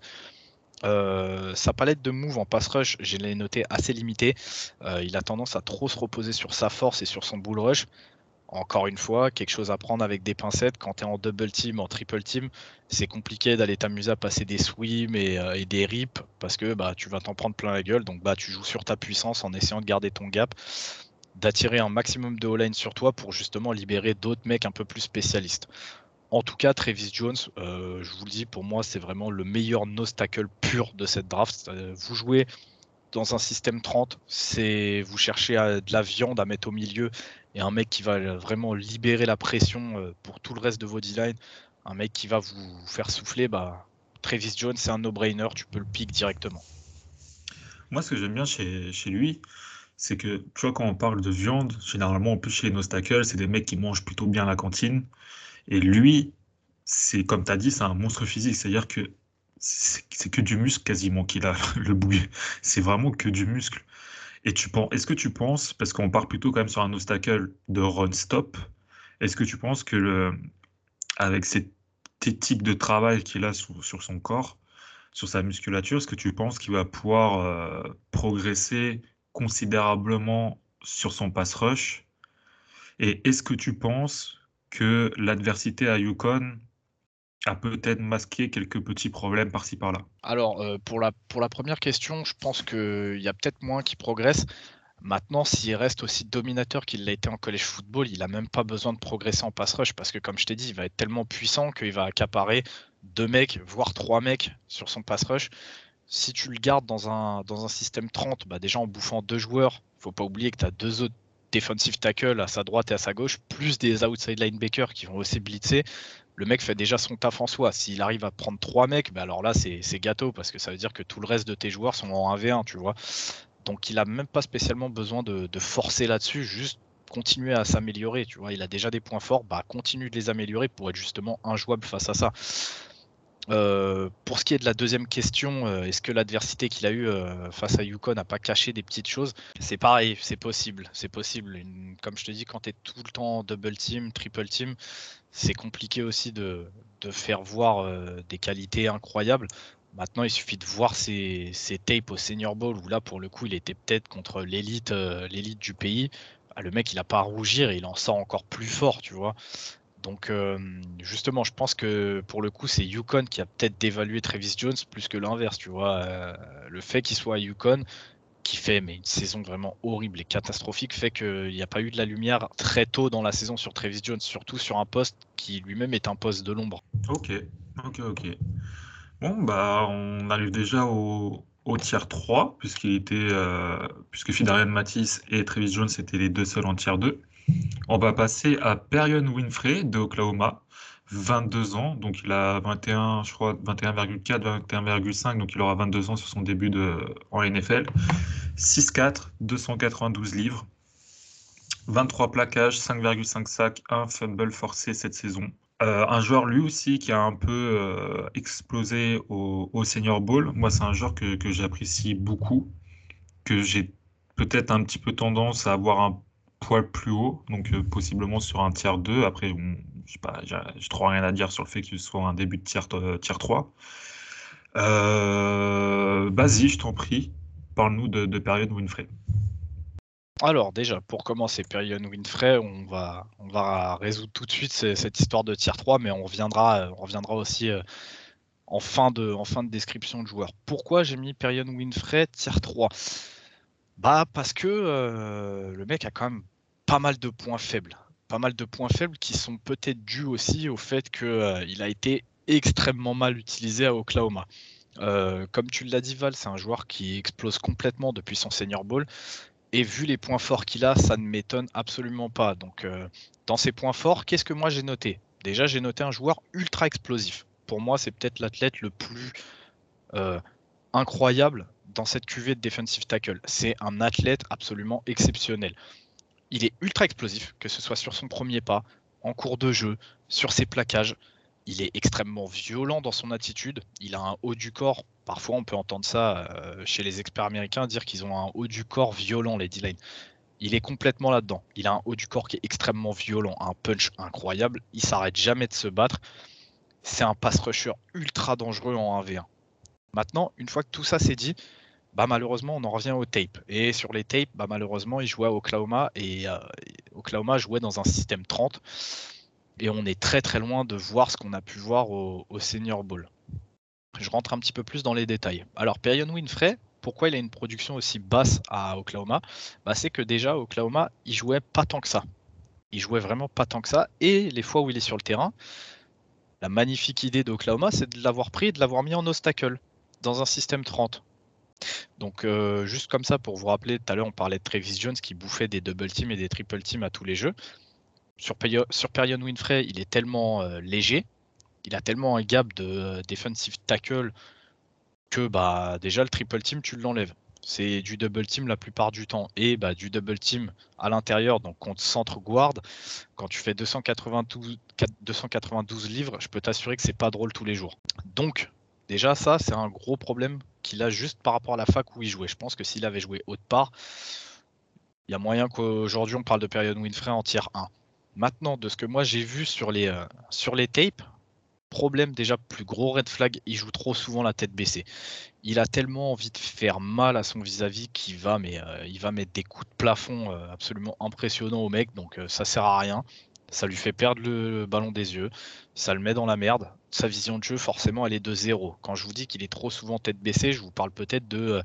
Euh, sa palette de move en pass rush, je l'ai noté assez limitée. Euh, il a tendance à trop se reposer sur sa force et sur son bull rush. Encore une fois, quelque chose à prendre avec des pincettes. Quand tu es en double team, en triple team, c'est compliqué d'aller t'amuser à passer des swims et, euh, et, des rips parce que bah, tu vas t'en prendre plein la gueule. Donc bah, tu joues sur ta puissance en essayant de garder ton gap d'attirer un maximum de all sur toi pour justement libérer d'autres mecs un peu plus spécialistes. En tout cas, Travis Jones, euh, je vous le dis, pour moi, c'est vraiment le meilleur no-stackle pur de cette draft. Euh, vous jouez dans un système 30, c'est vous cherchez de la viande à mettre au milieu et un mec qui va vraiment libérer la pression euh, pour tout le reste de vos D-line, un mec qui va vous faire souffler, bah, Travis Jones, c'est un no-brainer, tu peux le pick directement. Moi, ce que j'aime bien chez lui, c'est que, tu vois, quand on parle de viande, généralement, en plus chez nos stackers, c'est des mecs qui mangent plutôt bien à la cantine. Et lui, c'est comme tu as dit, c'est un monstre physique. C'est-à-dire que c'est que du muscle quasiment qu'il a, <laughs> le bouillet. C'est vraiment que du muscle. Et tu penses, est-ce que tu penses, parce qu'on part plutôt quand même sur un obstacle de run-stop, est-ce que tu penses que avec cette éthique de travail qu'il a sur, sur, son corps, sur sa musculature, est-ce que tu penses qu'il va pouvoir euh, progresser considérablement sur son pass rush. Et est-ce que tu penses que l'adversité à Yukon a peut-être masqué quelques petits problèmes par-ci par-là? Alors, euh, pour, la, pour la première question, je pense qu'il y a peut-être moins qui progressent. Maintenant, s'il reste aussi dominateur qu'il l'a été en college football, il n'a même pas besoin de progresser en pass rush parce que, comme je t'ai dit, il va être tellement puissant qu'il va accaparer deux mecs, voire trois mecs sur son pass rush si tu le gardes dans un, système 30, bah déjà en bouffant deux joueurs, faut pas oublier que tu as deux autres defensive tackles à sa droite et à sa gauche, plus des outside linebackers qui vont aussi blitzer. Le mec fait déjà son taf en soi. S'il arrive à prendre trois mecs, bah alors là, c'est gâteau parce que ça veut dire que tout le reste de tes joueurs sont en 1v1, tu vois. Donc il a même pas spécialement besoin de, forcer là-dessus, juste continuer à s'améliorer. Tu vois, il a déjà des points forts, bah continue de les améliorer pour être justement injouable face à ça. Euh, pour ce qui est de la deuxième question, euh, est-ce que l'adversité qu'il a eue euh, face à Yukon n'a pas caché des petites choses? C'est pareil, c'est possible. C'est possible. comme je te dis, quand tu es tout le temps double team, triple team, c'est compliqué aussi de, faire voir des qualités incroyables. Maintenant, il suffit de voir ses, tapes au Senior Bowl où là, pour le coup, il était peut-être contre l'élite, l'élite du pays. Ah, le mec, il n'a pas à rougir et il en sort encore plus fort, tu vois. Donc euh, justement, je pense que pour le coup, c'est Yukon qui a peut-être dévalué Travis Jones plus que l'inverse, tu vois. Euh, le fait qu'il soit à Yukon, qui fait une saison vraiment horrible et catastrophique, fait qu'il n'y a pas eu de la lumière très tôt dans la saison sur Travis Jones, surtout sur un poste qui lui-même est un poste de l'ombre. Ok, ok, ok. Bon, bah on arrive déjà au, au tiers 3, puisqu'il était, euh, puisque Fidarian Matisse et Travis Jones étaient les deux seuls en tiers 2. On va passer à Perion Winfrey de Oklahoma, 22 ans, donc il a 21, je crois 21,4, 21,5, donc il aura 22 ans sur son début de, en NFL. 6-4, 292 livres, 23 plaquages, 5,5 sacs, 1 fumble forcé cette saison. Euh, un joueur lui aussi qui a un peu euh, explosé au, Senior Bowl. Moi, c'est un joueur que, que j'apprécie beaucoup, que j'ai peut-être un petit peu tendance à avoir un poil plus haut, donc euh, possiblement sur un tiers 2. Après, je pas, j'ai trop rien à dire sur le fait que ce soit un début de tiers, euh, tiers 3. Euh, Vas-y, je t'en prie, parle-nous de, de période Winfrey. Alors déjà, pour commencer, période Winfrey, on va, on va résoudre tout de suite cette histoire de tiers 3, mais on reviendra, on reviendra aussi en, fin de, en fin de description de joueur. Pourquoi j'ai mis période Winfrey tiers 3 bah parce que euh, le mec a quand même pas mal de points faibles. Pas mal de points faibles qui sont peut-être dus aussi au fait qu'il euh, a été extrêmement mal utilisé à Oklahoma. Euh, comme tu l'as dit Val, c'est un joueur qui explose complètement depuis son senior ball. Et vu les points forts qu'il a, ça ne m'étonne absolument pas. Donc dans ses points forts, qu'est-ce que moi j'ai noté? Déjà j'ai noté un joueur ultra explosif. Pour moi c'est peut-être l'athlète le plus incroyable dans cette cuvée de defensive tackle. C'est un athlète absolument exceptionnel. Il est ultra explosif, que ce soit sur son premier pas, en cours de jeu, sur ses plaquages. Il est extrêmement violent dans son attitude. Il a un haut du corps. Parfois, on peut entendre ça euh, chez les experts américains dire qu'ils ont un haut du corps violent, les D-line. Il est complètement là-dedans. Il a un haut du corps qui est extrêmement violent, un punch incroyable. Il s'arrête jamais de se battre. C'est un pass rusher ultra dangereux en 1v1. Maintenant, une fois que tout ça c'est dit, bah, malheureusement, on en revient au tape. Et sur les tapes, bah, malheureusement, il jouait à Oklahoma et euh, Oklahoma jouait dans un système 30. Et on est très très loin de voir ce qu'on a pu voir au, Senior Bowl. Je rentre un petit peu plus dans les détails. Alors, Perion Winfrey, pourquoi il a une production aussi basse à Oklahoma? Bah, C'est que déjà, Oklahoma, il jouait pas tant que ça. Il jouait vraiment pas tant que ça. Et les fois où il est sur le terrain, la magnifique idée d'Oklahoma, c'est de l'avoir pris et de l'avoir mis en obstacle dans un système 30. Donc euh, juste comme ça pour vous rappeler, tout à l'heure on parlait de Travis Jones qui bouffait des double teams et des triple teams à tous les jeux. Sur, Perion Winfrey, il est tellement euh, léger, il a tellement un gap de euh, defensive tackle que bah déjà le triple team tu l'enlèves. C'est du double team la plupart du temps et bah, du double team à l'intérieur, donc contre centre guard. Quand tu fais 292, 292 livres, je peux t'assurer que c'est pas drôle tous les jours. Donc déjà ça c'est un gros problème qu'il a juste par rapport à la fac où il jouait. Je pense que s'il avait joué haute part, il y a moyen qu'aujourd'hui on parle de période Winfrey en tiers 1. Maintenant, de ce que moi j'ai vu sur les, euh, sur les tapes, problème déjà plus gros red flag, il joue trop souvent la tête baissée. Il a tellement envie de faire mal à son vis-à-vis qu'il va, mais, euh, il va mettre des coups de plafond euh, absolument impressionnants au mec, donc ça sert à rien. Ça lui fait perdre le ballon des yeux, ça le met dans la merde. Sa vision de jeu, forcément, elle est de zéro. Quand je vous dis qu'il est trop souvent tête baissée, je vous parle peut-être de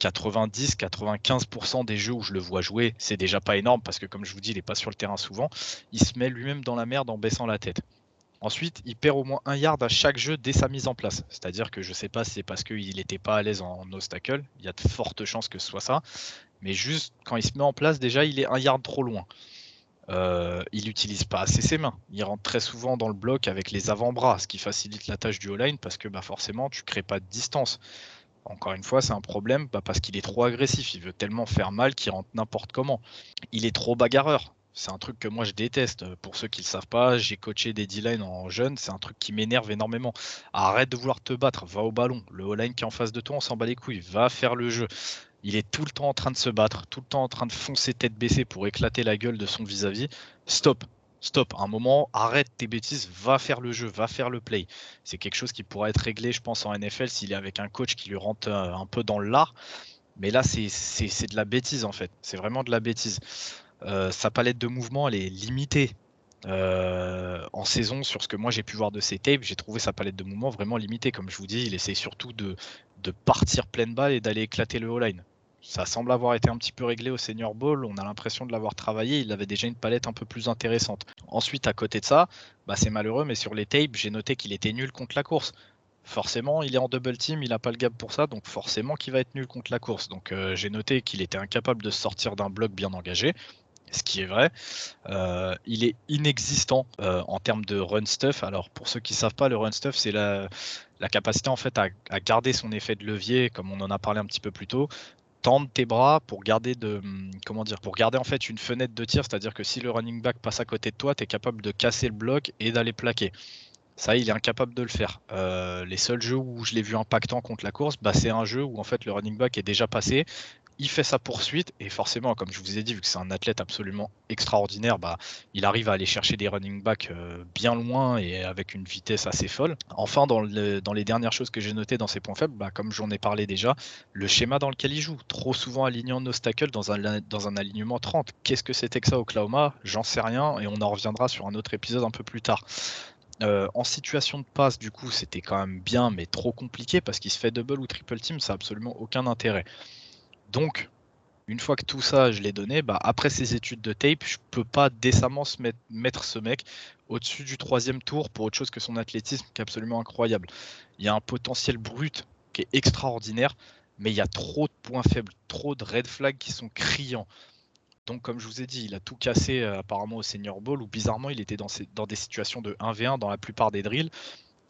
90-95% euh, des jeux où je le vois jouer. C'est déjà pas énorme parce que, comme je vous dis, il n'est pas sur le terrain souvent. Il se met lui-même dans la merde en baissant la tête. Ensuite, il perd au moins un yard à chaque jeu dès sa mise en place. C'est-à-dire que je ne sais pas si c'est parce qu'il n'était pas à l'aise en obstacle. Il y a de fortes chances que ce soit ça. Mais juste quand il se met en place, déjà, il est un yard trop loin. Euh, il n'utilise pas assez ses mains. Il rentre très souvent dans le bloc avec les avant-bras, ce qui facilite la tâche du O-line parce que bah, forcément, tu crées pas de distance. Encore une fois, c'est un problème bah, parce qu'il est trop agressif. Il veut tellement faire mal qu'il rentre n'importe comment. Il est trop bagarreur. C'est un truc que moi je déteste. Pour ceux qui ne le savent pas, j'ai coaché des D-line en jeune. C'est un truc qui m'énerve énormément. Arrête de vouloir te battre. Va au ballon. Le O-line qui est en face de toi, on s'en bat les couilles. Va faire le jeu. Il est tout le temps en train de se battre, tout le temps en train de foncer tête baissée pour éclater la gueule de son vis-à-vis. Stop. Stop. Un moment, arrête tes bêtises. Va faire le jeu. Va faire le play. C'est quelque chose qui pourrait être réglé, je pense, en NFL s'il est avec un coach qui lui rentre euh, un peu dans l'art. Mais là, c'est de la bêtise en fait. C'est vraiment de la bêtise. Euh, sa palette de mouvement, elle est limitée. Euh, en saison, sur ce que moi j'ai pu voir de ses tapes, j'ai trouvé sa palette de mouvement vraiment limitée. Comme je vous dis, il essaye surtout de, de partir pleine balle et d'aller éclater le all line Ça semble avoir été un petit peu réglé au Senior Bowl. On a l'impression de l'avoir travaillé. Il avait déjà une palette un peu plus intéressante. Ensuite, à côté de ça, bah c'est malheureux, mais sur les tapes, j'ai noté qu'il était nul contre la course forcément, il est en double team, il n'a pas le gap pour ça, donc forcément qu'il va être nul contre la course. Donc euh, j'ai noté qu'il était incapable de sortir d'un bloc bien engagé, ce qui est vrai. Euh, il est inexistant euh, en termes de run stuff. Alors pour ceux qui ne savent pas, le run stuff, c'est la, capacité en fait à, garder son effet de levier, comme on en a parlé un petit peu plus tôt, tendre tes bras pour garder de comment dire pour garder en fait une fenêtre de tir, c'est-à-dire que si le running back passe à côté de toi, tu es capable de casser le bloc et d'aller plaquer. Ça, il est incapable de le faire. Euh, les seuls jeux où je l'ai vu impactant contre la course, bah, c'est un jeu où en fait le running back est déjà passé, il fait sa poursuite et forcément, comme je vous ai dit, vu que c'est un athlète absolument extraordinaire, bah, il arrive à aller chercher des running backs euh, bien loin et avec une vitesse assez folle. Enfin, dans, les dernières choses que j'ai notées dans ses points faibles, bah, comme j'en ai parlé déjà, le schéma dans lequel il joue, trop souvent alignant nos un, dans un alignement 30. Qu'est-ce que c'était que ça Oklahoma? J'en sais rien et on en reviendra sur un autre épisode un peu plus tard. Euh, en situation de passe, du coup, c'était quand même bien, mais trop compliqué parce qu'il se fait double ou triple team, ça n'a absolument aucun intérêt. Donc, une fois que tout ça, je l'ai donné, bah, après ces études de tape, je peux pas décemment se mettre, ce mec au-dessus du troisième tour pour autre chose que son athlétisme qui est absolument incroyable. Il y a un potentiel brut qui est extraordinaire, mais il y a trop de points faibles, trop de red flags qui sont criants. Donc, comme je vous ai dit, il a tout cassé euh, apparemment au Senior Bowl, où bizarrement, il était dans, des situations de 1v1 dans la plupart des drills.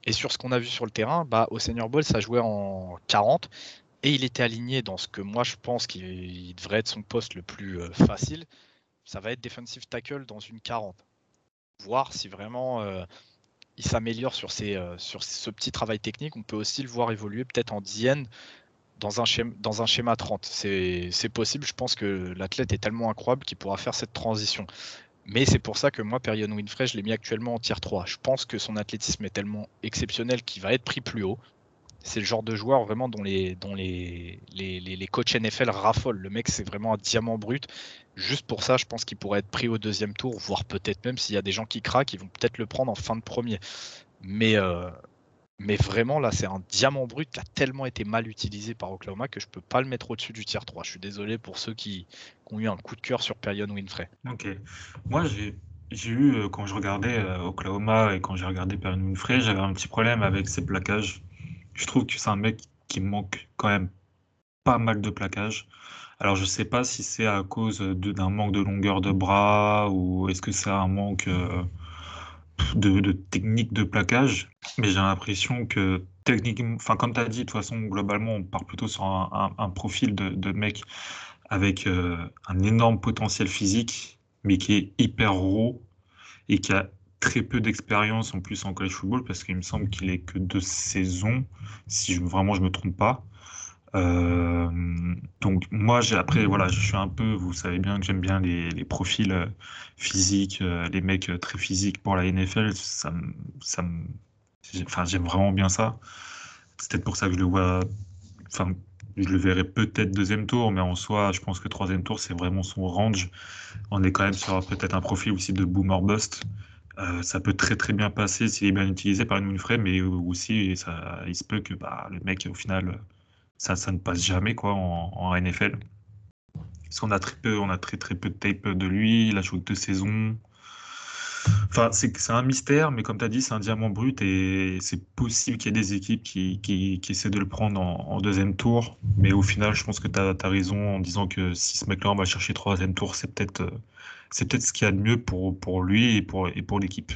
Et sur ce qu'on a vu sur le terrain, bah, au Senior Bowl, ça jouait en 40. Et il était aligné dans ce que moi, je pense qu'il devrait être son poste le plus euh, facile. Ça va être defensive tackle dans une 40. Voir si vraiment euh, il s'améliore sur, sur ce petit travail technique. On peut aussi le voir évoluer peut-être en DN dans un schéma, dans un schéma 30. C'est possible, je pense que l'athlète est tellement incroyable qu'il pourra faire cette transition. Mais c'est pour ça que moi, Perion Winfrey, je l'ai mis actuellement en tier 3. Je pense que son athlétisme est tellement exceptionnel qu'il va être pris plus haut. C'est le genre de joueur vraiment dont les, dont les, coachs NFL raffolent. Le mec, c'est vraiment un diamant brut. Juste pour ça, je pense qu'il pourrait être pris au deuxième tour, voire peut-être même s'il y a des gens qui craquent, ils vont peut-être le prendre en fin de premier. Mais euh, vraiment, là, c'est un diamant brut qui a tellement été mal utilisé par Oklahoma que je peux pas le mettre au-dessus du tier 3. Je suis désolé pour ceux qui, ont eu un coup de cœur sur Perion Winfrey. Ok. Moi, j'ai. eu, euh, quand je regardais euh, Oklahoma et quand j'ai regardé Perion Winfrey, j'avais un petit problème avec ses plaquages. Je trouve que c'est un mec qui manque quand même pas mal de plaquages. Alors, je sais pas si c'est à cause d'un manque de longueur de bras ou est-ce que c'est un manque. Euh, de, technique de plaquage, mais j'ai l'impression que techniquement, enfin comme tu as dit, de toute façon, globalement, on part plutôt sur un, profil de, mec avec euh, un énorme potentiel physique, mais qui est hyper raw et qui a très peu d'expérience en plus en college football, parce qu'il me semble qu'il est que deux saisons, si je, vraiment je me trompe pas. Euh, donc moi, j'ai après voilà, je suis un peu, vous savez bien que j'aime bien les, profils euh, physiques, euh, les mecs très physiques pour la NFL. Ça, ça, enfin j'aime vraiment bien ça. C'est peut-être pour ça que je le vois. Enfin, je le verrai peut-être deuxième tour, mais en soi, je pense que troisième tour, c'est vraiment son range. On est quand même sur peut-être un profil aussi de boomer bust. Ça peut très très bien passer s'il est bien utilisé par une Winfrey, mais aussi ça, il se peut que bah, le mec au final ça, ça ne passe jamais quoi en, NFL. Parce a très peu, on a très très peu de tape de lui, il a joué deux saisons. Enfin, c'est un mystère, mais comme tu as dit, c'est un diamant brut et c'est possible qu'il y ait des équipes qui, qui, essaient de le prendre en, deuxième tour. Mais au final, je pense que tu as, raison en disant que si ce mec-là, on va chercher troisième tour, c'est peut-être c'est peut-être ce qu'il y a de mieux pour, pour lui et pour, et pour l'équipe.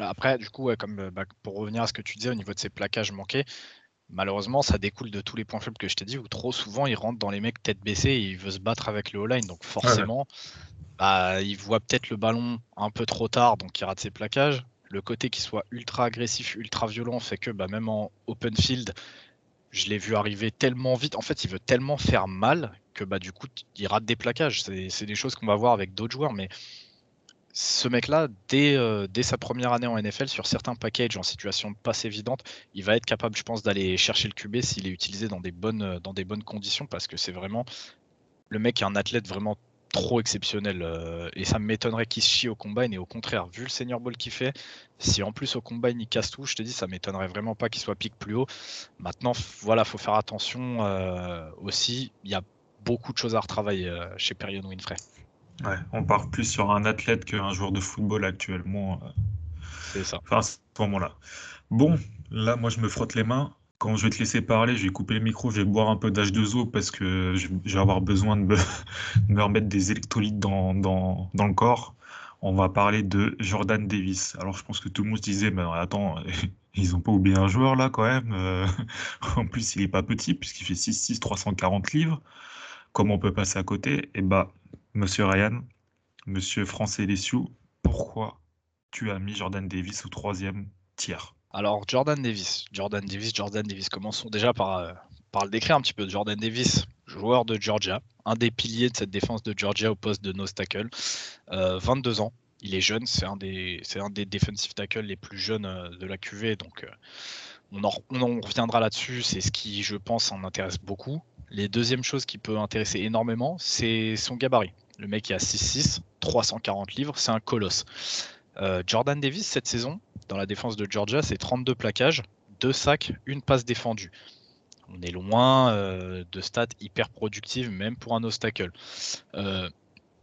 Après, du coup, comme, bah, pour revenir à ce que tu disais au niveau de ses plaquages manqués, malheureusement, ça découle de tous les points faibles que je t'ai dit, où trop souvent il rentre dans les mecs tête baissée et il veut se battre avec le O-line. Donc forcément, bah, il voit peut-être le ballon un peu trop tard, donc il rate ses plaquages. Le côté qui soit ultra agressif, ultra violent, fait que bah, même en open field, je l'ai vu arriver tellement vite. En fait, il veut tellement faire mal que bah, du coup, il rate des plaquages. C'est des choses qu'on va voir avec d'autres joueurs, mais ce mec-là, dès, euh, dès, sa première année en NFL, sur certains packages en situation pas évidente, il va être capable, je pense, d'aller chercher le QB s'il est utilisé dans des bonnes, dans des bonnes conditions, parce que c'est vraiment le mec est un athlète vraiment trop exceptionnel. Euh, et ça m'étonnerait qu'il se chie au combine. Et au contraire, vu le senior ball qu'il fait, si en plus au combine il casse tout, je te dis, ça m'étonnerait vraiment pas qu'il soit pique plus haut. Maintenant, voilà, faut faire attention euh, aussi. Il y a beaucoup de choses à retravailler chez Perion Winfrey. Ouais, on part plus sur un athlète qu'un joueur de football actuellement. Euh. C'est ça. Enfin, à ce moment-là. Bon, là, moi, je me frotte les mains. Quand je vais te laisser parler, je vais couper le micro, je vais boire un peu d'H2O parce que je vais avoir besoin de me, <laughs> remettre des électrolytes dans, le corps. On va parler de Jordan Davis. Alors, je pense que tout le monde se disait, mais attends, <laughs> ils n'ont pas oublié un joueur là quand même. Euh. <laughs> en plus, il n'est pas petit puisqu'il fait 6'6, 340 livres. Comment on peut passer à côté? Eh bah, Monsieur Ryan, Monsieur Français Lessiou, pourquoi tu as mis Jordan Davis au troisième tiers? Alors Jordan Davis, Jordan Davis, Jordan Davis. Commençons déjà par, euh, par le décrire un petit peu. Jordan Davis, joueur de Georgia, un des piliers de cette défense de Georgia au poste de nose tackle. 22 euh, ans, il est jeune, c'est un des, c'est un des defensive tackles les plus jeunes euh, de la QV, donc on on en reviendra là-dessus. C'est ce qui, je pense, en intéresse beaucoup. Les deuxièmes choses qui peut intéresser énormément, c'est son gabarit. Le mec est à 6'6, 340 livres, c'est un colosse. Jordan Davis, cette saison, dans la défense de Georgia, c'est 32 plaquages, 2 sacs, une passe défendue. On est loin euh, de stats hyper productives, même pour un obstacle. Euh,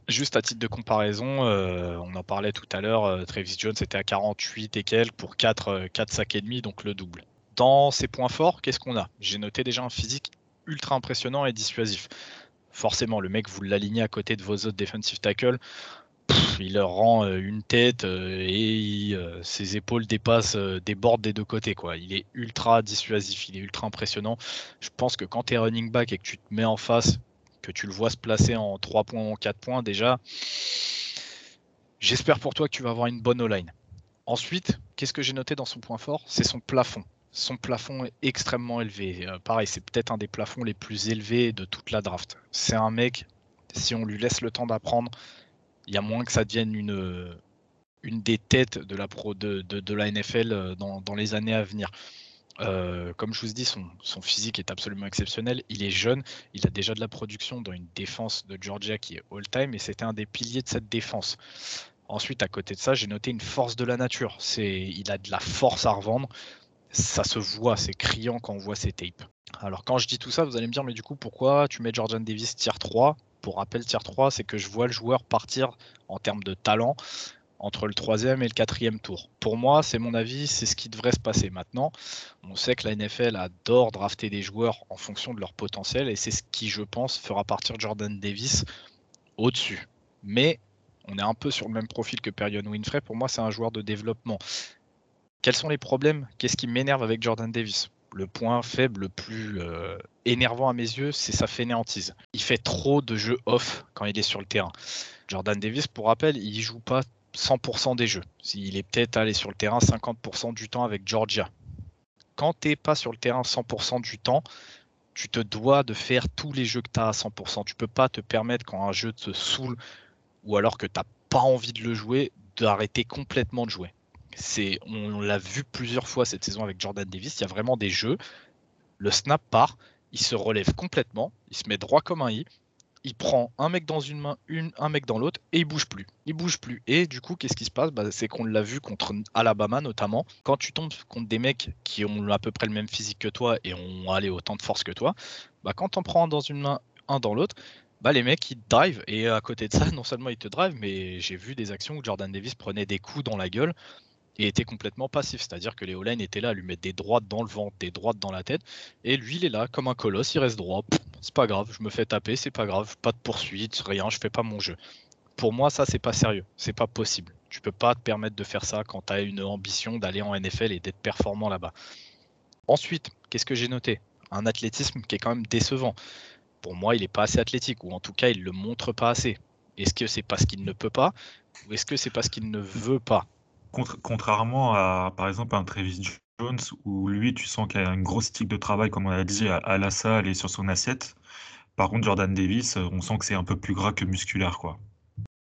juste à titre de comparaison, on en parlait tout à l'heure, Travis Jones était à 48 et quelques pour 4, 4 sacs et demi, donc le double. Dans ses points forts, qu'est-ce qu'on a? J'ai noté déjà un physique ultra impressionnant et dissuasif forcément, le mec, vous l'alignez à côté de vos autres defensive tackles, il leur rend euh, une tête euh, et euh, ses épaules dépassent, débordent des deux côtés. Quoi. Il est ultra dissuasif, il est ultra impressionnant. Je pense que quand tu es running back et que tu te mets en face, que tu le vois se placer en 3 points ou en 4 points, déjà, j'espère pour toi que tu vas avoir une bonne O-line. Ensuite, qu'est-ce que j'ai noté dans son point fort? C'est son plafond son plafond est extrêmement élevé. Pareil, c'est peut-être un des plafonds les plus élevés de toute la draft. C'est un mec, si on lui laisse le temps d'apprendre, il y a moins que ça devienne une, une des têtes de la, pro, de, la NFL euh, dans, les années à venir. Euh, comme je vous dis, son, physique est absolument exceptionnel. Il est jeune, il a déjà de la production dans une défense de Georgia qui est all-time et c'était un des piliers de cette défense. Ensuite, à côté de ça, j'ai noté une force de la nature. Il a de la force à revendre ça se voit, c'est criant quand on voit ces tapes. Alors quand je dis tout ça, vous allez me dire, mais du coup, pourquoi tu mets Jordan Davis tier 3 Pour rappel, tier 3, c'est que je vois le joueur partir en termes de talent entre le troisième et le quatrième tour. Pour moi, c'est mon avis, c'est ce qui devrait se passer maintenant. On sait que la NFL adore drafter des joueurs en fonction de leur potentiel et c'est ce qui, je pense, fera partir Jordan Davis au-dessus. Mais on est un peu sur le même profil que Perion Winfrey. Pour moi, c'est un joueur de développement. Quels sont les problèmes? Qu'est-ce qui m'énerve avec Jordan Davis? Le point faible le plus euh, énervant à mes yeux, c'est sa fainéantise. Il fait trop de jeux off quand il est sur le terrain. Jordan Davis, pour rappel, il joue pas 100% des jeux. Il est peut-être allé sur le terrain 50% du temps avec Georgia. Quand tu n'es pas sur le terrain 100% du temps, tu te dois de faire tous les jeux que tu as à 100%. Tu peux pas te permettre quand un jeu te saoule ou alors que tu n'as pas envie de le jouer, d'arrêter complètement de jouer on l'a vu plusieurs fois cette saison avec Jordan Davis. Il y a vraiment des jeux. Le snap part, il se relève complètement, il se met droit comme un i. Il prend un mec dans une main, un mec dans l'autre, et il bouge plus. Il bouge plus. Et du coup, qu'est-ce qui se passe? Bah, C'est qu'on l'a vu contre Alabama notamment. Quand tu tombes contre des mecs qui ont à peu près le même physique que toi et ont allé autant de force que toi, bah, quand on prends un dans une main, un dans l'autre, bah, les mecs ils te drive et à côté de ça <laughs> non seulement ils te drive mais j'ai vu des actions où Jordan Davis prenait des coups dans la gueule et était complètement passif. C'est-à-dire que les O-line étaient là à lui mettre des droites dans le ventre, des droites dans la tête. Et lui, il est là comme un colosse, il reste droit. C'est pas grave, je me fais taper, c'est pas grave, pas de poursuite, rien, je fais pas mon jeu. Pour moi, ça, c'est pas sérieux, c'est pas possible. Tu peux pas te permettre de faire ça quand tu as une ambition d'aller en NFL et d'être performant là-bas. Ensuite, qu'est-ce que j'ai noté? Un athlétisme qui est quand même décevant. Pour moi, il est pas assez athlétique, ou en tout cas, il le montre pas assez. Est-ce que c'est parce qu'il ne peut pas ou est-ce que c'est parce qu'il ne veut pas? Contrairement à, par exemple, un Travis Jones, où lui, tu sens qu'il a une grosse tique de travail, comme on a dit, à, la salle et sur son assiette. Par contre, Jordan Davis, on sent que c'est un peu plus gras que musculaire, quoi.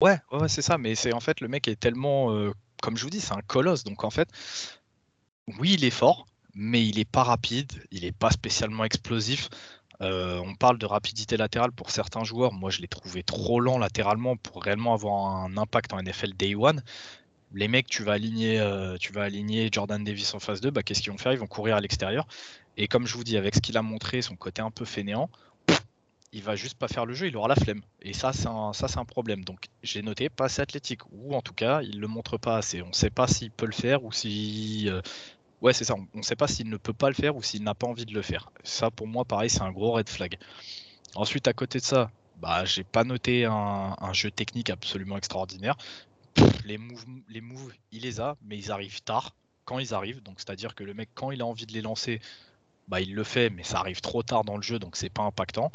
Ouais, ouais, c'est ça. Mais c'est en fait le mec est tellement, euh, comme je vous dis, c'est un colosse. Donc en fait, oui, il est fort, mais il est pas rapide, il est pas spécialement explosif. Euh, on parle de rapidité latérale pour certains joueurs. Moi, je l'ai trouvé trop lent latéralement pour réellement avoir un impact en NFL Day One. Les mecs, tu vas aligner, euh, tu vas aligner Jordan Davis en phase 2, bah, qu'est-ce qu'ils vont faire? Ils vont courir à l'extérieur. Et comme je vous dis, avec ce qu'il a montré, son côté un peu fainéant, il va juste pas faire le jeu, il aura la flemme. Et ça, c'est un, ça, c'est un problème. Donc, j'ai noté pas assez athlétique, ou en tout cas, il le montre pas assez. On ne sait pas s'il peut le faire ou si. Euh, ouais, c'est ça. On ne sait pas s'il ne peut pas le faire ou s'il n'a pas envie de le faire. Ça, pour moi, pareil, c'est un gros red flag. Ensuite, à côté de ça, bah, j'ai pas noté un, jeu technique absolument extraordinaire. Les moves, il les a, mais ils arrivent tard quand ils arrivent. Donc, c'est-à-dire que le mec, quand il a envie de les lancer, bah, il le fait, mais ça arrive trop tard dans le jeu, donc c'est pas impactant.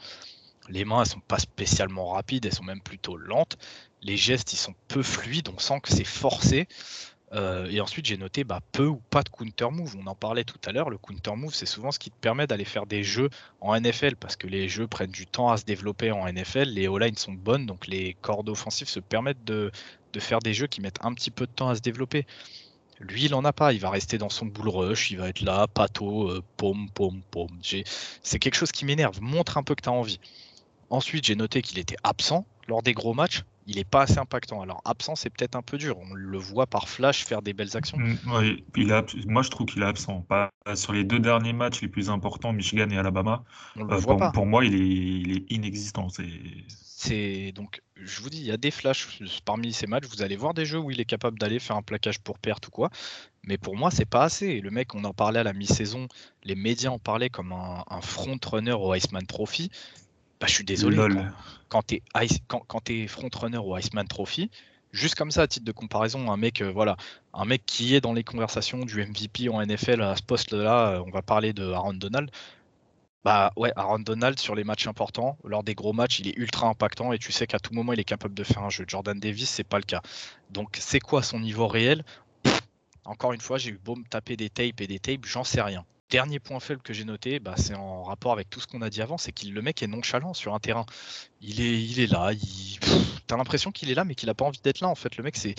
Les mains, elles sont pas spécialement rapides, elles sont même plutôt lentes. Les gestes, ils sont peu fluides, on sent que c'est forcé. Euh, et ensuite, j'ai noté bah, peu ou pas de counter move. On en parlait tout à l'heure. Le counter move, c'est souvent ce qui te permet d'aller faire des jeux en NFL parce que les jeux prennent du temps à se développer en NFL. Les O-line sont bonnes, donc les cordes offensives se permettent de, faire des jeux qui mettent un petit peu de temps à se développer. Lui, il en a pas. Il va rester dans son bull rush. Il va être là, pato, euh, pom, pom, pom. C'est quelque chose qui m'énerve. Montre un peu que tu as envie. Ensuite, j'ai noté qu'il était absent lors des gros matchs. Il n'est pas assez impactant. Alors, absent, c'est peut-être un peu dur. On le voit par flash faire des belles actions. Mm, moi, je trouve qu'il est absent. Pas sur les deux derniers matchs les plus importants, Michigan et Alabama. Euh, pour, moi, il est, inexistant. C'est donc, je vous dis, il y a des flashs parmi ces matchs. Vous allez voir des jeux où il est capable d'aller faire un plaquage pour perte ou quoi. Mais pour moi, c'est pas assez. Le mec, on en parlait à la mi-saison. Les médias en parlaient comme un, un front runner au Iceman Trophy. Bah, je suis désolé. Quand, tu es, quand, frontrunner au Iceman Trophy, juste comme ça, à titre de comparaison, un mec, euh, voilà, un mec qui est dans les conversations du MVP en NFL à ce poste-là, euh, on va parler de Aaron Donald. Bah ouais, Aaron Donald sur les matchs importants, lors des gros matchs, il est ultra impactant et tu sais qu'à tout moment il est capable de faire un jeu. Jordan Davis, c'est pas le cas. Donc c'est quoi son niveau réel? Encore une fois, j'ai eu beau me taper des tapes et des tapes, j'en sais rien dernier point faible que j'ai noté, bah, c'est en rapport avec tout ce qu'on a dit avant, c'est que le mec est nonchalant sur un terrain. Il est, il est là, il... t'as l'impression qu'il est là, mais qu'il n'a pas envie d'être là. En fait, le mec, c'est,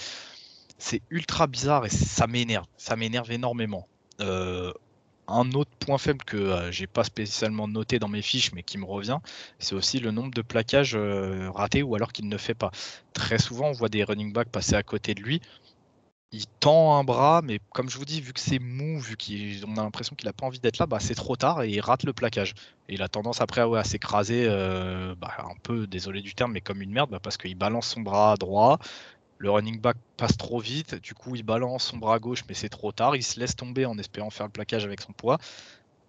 c'est ultra bizarre et ça m'énerve. Ça m'énerve énormément. Euh, un autre point faible que euh, j'ai pas spécialement noté dans mes fiches, mais qui me revient, c'est aussi le nombre de plaquages euh, ratés ou alors qu'il ne fait pas. Très souvent, on voit des running backs passer à côté de lui il tend un bras, mais comme je vous dis, vu que c'est mou, vu qu'on a l'impression qu'il n'a pas envie d'être là, bah, c'est trop tard et il rate le plaquage. Il a tendance après à s'écraser, euh, bah, un peu, désolé du terme, mais comme une merde, bah, parce qu'il balance son bras droit, le running back passe trop vite, du coup il balance son bras gauche, mais c'est trop tard, il se laisse tomber en espérant faire le plaquage avec son poids,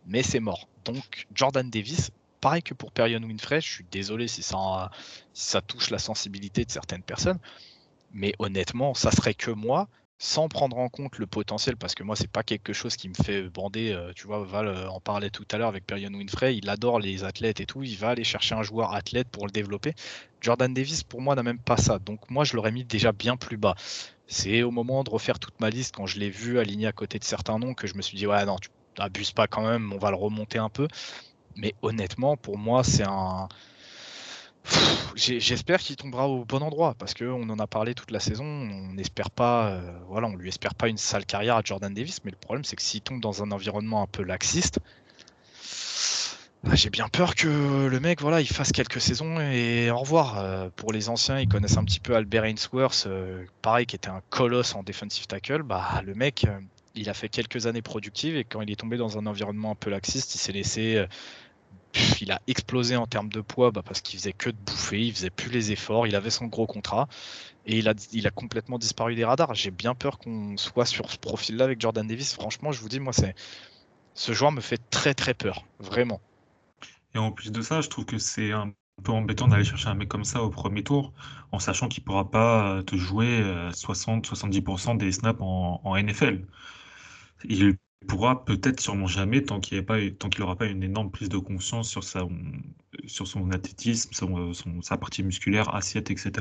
mais c'est mort. Donc Jordan Davis, pareil que pour Perion Winfrey, je suis désolé si ça, si ça touche la sensibilité de certaines personnes, mais honnêtement, ça serait que moi sans prendre en compte le potentiel, parce que moi, c'est pas quelque chose qui me fait bander. Euh, tu vois, Val euh, en parlait tout à l'heure avec Perion Winfrey, il adore les athlètes et tout, il va aller chercher un joueur athlète pour le développer. Jordan Davis, pour moi, n'a même pas ça. Donc, moi, je l'aurais mis déjà bien plus bas. C'est au moment de refaire toute ma liste, quand je l'ai vu aligné à côté de certains noms, que je me suis dit, ouais, non, tu abuses pas quand même, on va le remonter un peu. Mais honnêtement, pour moi, c'est un J'espère qu'il tombera au bon endroit parce qu'on en a parlé toute la saison. On n'espère pas, euh, voilà, on lui espère pas une sale carrière à Jordan Davis, mais le problème c'est que s'il tombe dans un environnement un peu laxiste, bah, j'ai bien peur que le mec, voilà, il fasse quelques saisons et au revoir. Euh, pour les anciens, ils connaissent un petit peu Albert Ainsworth, euh, pareil, qui était un colosse en defensive tackle. Bah, le mec, il a fait quelques années productives et quand il est tombé dans un environnement un peu laxiste, il s'est laissé il a explosé en termes de poids bah, parce qu'il faisait que de bouffer, il faisait plus les efforts, il avait son gros contrat et il a, complètement disparu des radars. J'ai bien peur qu'on soit sur ce profil-là avec Jordan Davis. Franchement, je vous dis, moi, c'est ce joueur me fait très très peur, vraiment. Et en plus de ça, je trouve que c'est un peu embêtant d'aller chercher un mec comme ça au premier tour, en sachant qu'il pourra pas te jouer 60-70% des snaps en, NFL. Pourra peut-être sûrement jamais tant qu'il n'aura pas une énorme prise de conscience sur, sa, sur son athlétisme, sa partie musculaire, assiette, etc.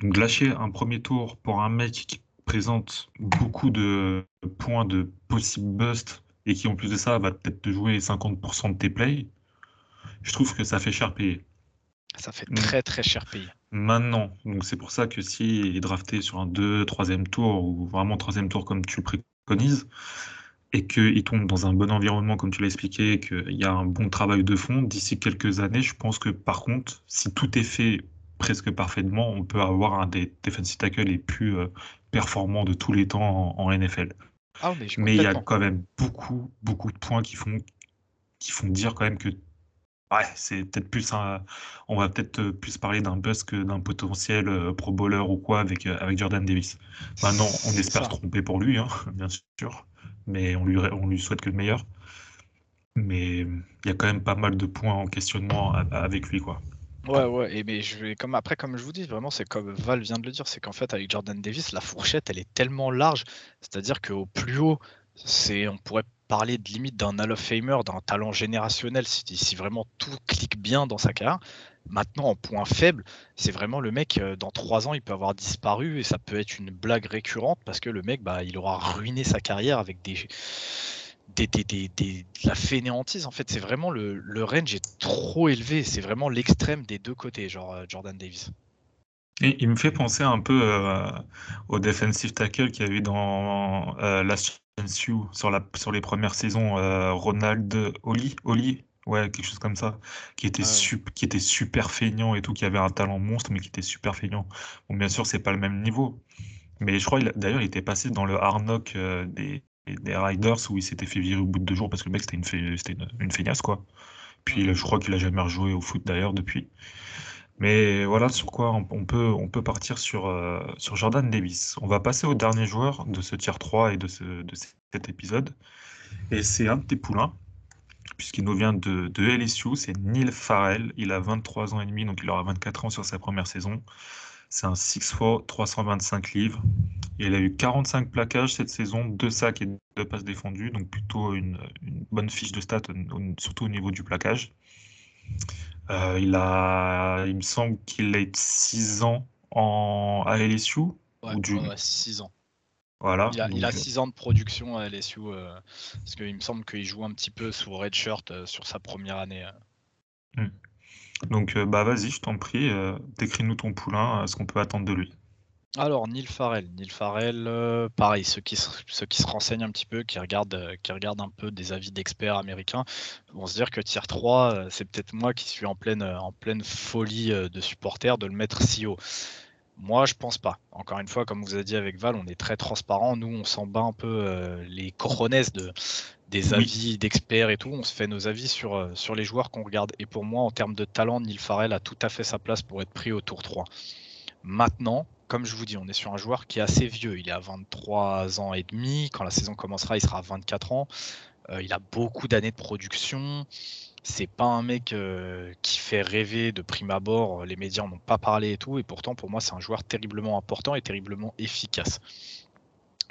Donc lâcher un premier tour pour un mec qui présente beaucoup de points de possible bust et qui en plus de ça va peut-être te jouer 50% de tes plays, je trouve que ça fait cher payer. Ça fait très très cher payer. Maintenant, donc c'est pour ça que s'il est drafté sur un 2, 3 tour ou vraiment 3 tour comme tu le préconises, et qu'il tombe dans un bon environnement comme tu l'as expliqué, qu'il y a un bon travail de fond, d'ici quelques années, je pense que par contre, si tout est fait presque parfaitement, on peut avoir un des defensive tackles les plus euh, performants de tous les temps en, NFL. Ah mais, il y a quand même beaucoup, beaucoup de points qui font, qui font dire quand même que ouais, c'est peut-être plus un, on va peut-être euh, plus parler d'un buzz que d'un potentiel euh, pro bowler ou quoi avec, avec Jordan Davis. Maintenant, on espère se tromper pour lui, hein, <laughs> bien sûr, mais on lui, on lui souhaite que le meilleur. Mais il y a quand même pas mal de points en questionnement avec lui, quoi. Ouais, ouais, et mais je vais comme après, comme je vous dis, vraiment, c'est comme Val vient de le dire, c'est qu'en fait, avec Jordan Davis, la fourchette, elle est tellement large, c'est-à-dire qu'au plus haut, c'est, on pourrait parler de limite d'un Hall of Famer, d'un talent générationnel, si, vraiment tout clique bien dans sa carrière. Maintenant, en point faible, c'est vraiment le mec, euh, dans trois ans, il peut avoir disparu et ça peut être une blague récurrente parce que le mec, bah, il aura ruiné sa carrière avec des de la fainéantise. En fait, c'est vraiment le, range est trop élevé. C'est vraiment l'extrême des deux côtés, genre euh, Jordan Davis. Et il me fait penser un peu euh, au defensive tackle qu'il y a eu dans euh, Last Chance You sur, la, sur les premières saisons, Ronald Oli, Oli, ouais, quelque chose comme ça, qui était, qui était super feignant et tout, qui avait un talent monstre, mais qui était super feignant. Bon, bien sûr, c'est pas le même niveau. Mais je crois, d'ailleurs, il était passé dans le hard knock des, des Riders où il s'était fait virer au bout de deux jours parce que le mec c'était une, une, une, feignasse quoi. Puis je crois qu'il a jamais rejoué au foot d'ailleurs depuis. Mais voilà sur quoi on peut, on peut partir sur, euh, sur Jordan Davis. On va passer au dernier joueur de ce tier 3 et de, ce, de cet épisode. Et c'est un de tes poulains, puisqu'il nous vient de, de LSU, c'est Neil Farrell. Il a 23 ans et demi, donc il aura 24 ans sur sa première saison. C'est un 6-4, 325 livres. il a eu 45 plaquages cette saison, 2 sacs et 2 passes défendues, donc plutôt une, bonne fiche de stats, surtout au niveau du plaquage. Euh, il, a, il me semble qu'il a 6 ans en, à LSU. ou du... 6 ans. Voilà, il a, 6 ans de production à LSU, euh, parce qu'il me semble qu'il joue un petit peu sous Redshirt euh, sur sa première année. Hmm. Donc, euh, bah vas-y, je t'en prie, euh, décris-nous ton poulain, euh, ce qu'on peut attendre de lui. Alors, Neil Farrell. Neil Farrell, pareil, ceux qui, se, ceux qui se renseignent un petit peu, qui regardent, qui regardent un peu des avis d'experts américains, vont se dire que tier 3, c'est peut-être moi qui suis en pleine, en pleine folie de supporters de le mettre si haut. Moi, je pense pas. Encore une fois, comme vous avez dit avec Val, on est très transparent. Nous, on s'en bat un peu les coronets de, des avis d'experts et tout. On se fait nos avis sur, euh, sur les joueurs qu'on regarde. Et pour moi, en termes de talent, Neil Farrell a tout à fait sa place pour être pris au tour 3. Maintenant, comme je vous dis, on est sur un joueur qui est assez vieux. Il est à 23 ans et demi. Quand la saison commencera, il sera à 24 ans. Euh, il a beaucoup d'années de production. C'est pas un mec euh, qui fait rêver de prime abord. Les médias n'ont pas parlé et tout. Et pourtant, pour moi, c'est un joueur terriblement important et terriblement efficace.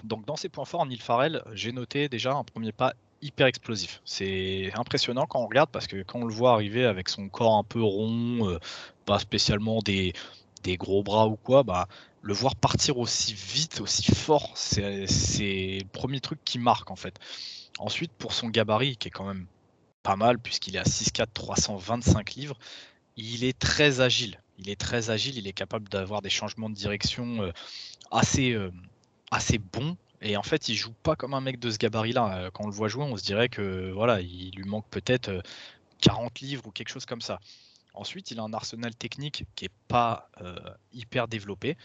Donc, dans ses points forts, Neil Farrell, j'ai noté déjà un premier pas hyper explosif. C'est impressionnant quand on regarde parce que quand on le voit arriver avec son corps un peu rond, euh, pas spécialement des, des, gros bras ou quoi, bah, le voir partir aussi vite, aussi fort, c'est le premier truc qui marque en fait. Ensuite, pour son gabarit, qui est quand même pas mal puisqu'il est à 6'4, 325 livres, il est très agile. Il est très agile, il est capable d'avoir des changements de direction euh, assez, euh, assez bons et en fait, il joue pas comme un mec de ce gabarit-là. Euh, quand on le voit jouer, on se dirait que voilà, il lui manque peut-être 40 euh, livres ou quelque chose comme ça. Ensuite, il a un arsenal technique qui est pas euh, hyper développé.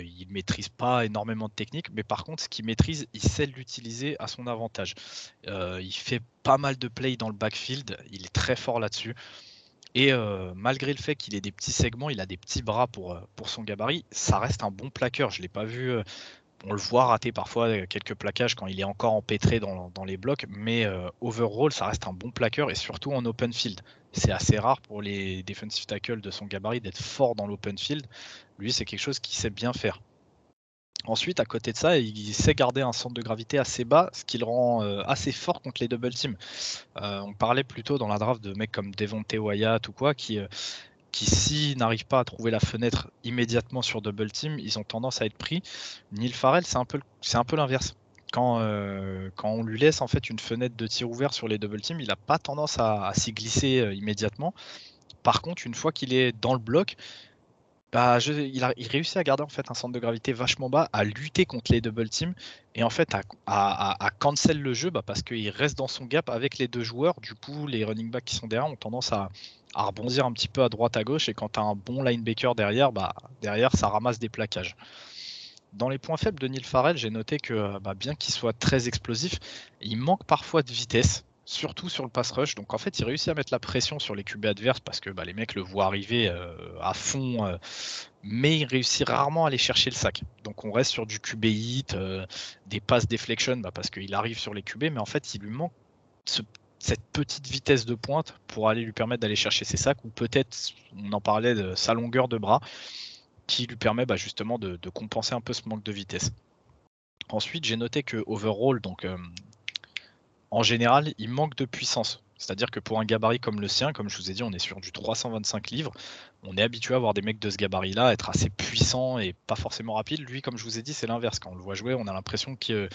il maîtrise pas énormément de technique, mais par contre, ce qu'il maîtrise, il sait l'utiliser à son avantage. il fait pas mal de plays dans le backfield. Il est très fort là-dessus. Et malgré le fait qu'il ait des petits segments, il a des petits bras pour, pour son gabarit, ça reste un bon plaqueur. Je ne l'ai pas vu on le voit rater parfois euh, quelques plaquages quand il est encore empêtré dans, les blocs, mais euh, overall, ça reste un bon plaqueur et surtout en open field. C'est assez rare pour les defensive tackles de son gabarit d'être fort dans l'open field. Lui, c'est quelque chose qu'il sait bien faire. Ensuite, à côté de ça, il sait garder un centre de gravité assez bas, ce qui le rend euh, assez fort contre les double teams. On parlait plutôt dans la draft de mecs comme Devonte Wyatt ou quoi, qui, qui s'ils n'arrivent pas à trouver la fenêtre immédiatement sur double team, ils ont tendance à être pris. Neil Farrell, c'est un peu, l'inverse. Quand, quand on lui laisse en fait une fenêtre de tir ouvert sur les double teams, il n'a pas tendance à, à s'y glisser immédiatement. Par contre, une fois qu'il est dans le bloc, bah, il, réussit à garder en fait un centre de gravité vachement bas, à lutter contre les double teams et en fait à, cancel le jeu bah, parce qu'il reste dans son gap avec les deux joueurs. Du coup, les running backs qui sont derrière ont tendance à, rebondir un petit peu à droite à gauche et quand tu as un bon linebacker derrière, bah, derrière ça ramasse des plaquages. Dans les points faibles de Neil Farrell, j'ai noté que bien qu'il soit très explosif, il manque parfois de vitesse surtout sur le pass rush. Donc en fait, il réussit à mettre la pression sur les QB adverses parce que bah, les mecs le voient arriver euh, à fond, euh, mais il réussit rarement à aller chercher le sac. Donc on reste sur du QB hit, euh, des passes deflection bah, parce qu'il arrive sur les QB, mais en fait, il lui manque cette petite vitesse de pointe pour aller lui permettre d'aller chercher ses sacs ou peut-être, on en parlait de sa longueur de bras qui lui permet bah, justement de, de, compenser un peu ce manque de vitesse. Ensuite, j'ai noté que overall, donc en général, il manque de puissance. C'est-à-dire que pour un gabarit comme le sien, comme je vous ai dit, on est sur du 325 livres. On est habitué à voir des mecs de ce gabarit-là être assez puissants et pas forcément rapides. Lui, comme je vous ai dit, c'est l'inverse. Quand on le voit jouer, on a l'impression de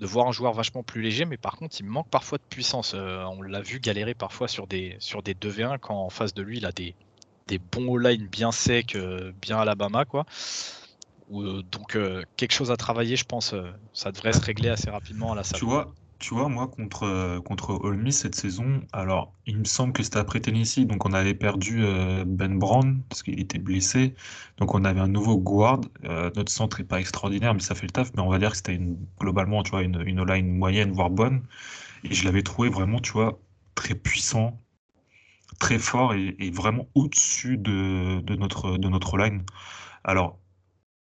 voir un joueur vachement plus léger, mais par contre, il manque parfois de puissance. Euh, on l'a vu galérer parfois sur des, sur des 2v1 quand en face de lui, il a des, bons all-line bien secs, euh, bien Alabama, quoi. Euh, donc, quelque chose à travailler, je pense, ça devrait se régler assez rapidement à la salle. Tu vois, moi, contre, euh, contre cette saison, alors, il me semble que c'était après Tennessee, donc on avait perdu euh, Ben Brown, parce qu'il était blessé. Donc on avait un nouveau guard. Euh, notre centre n'est pas extraordinaire, mais ça fait le taf. Mais on va dire que c'était globalement, tu vois, une, une line moyenne, voire bonne. Et je l'avais trouvé vraiment, tu vois, très puissant, très fort et, et vraiment au-dessus de, de notre, de notre line. Alors,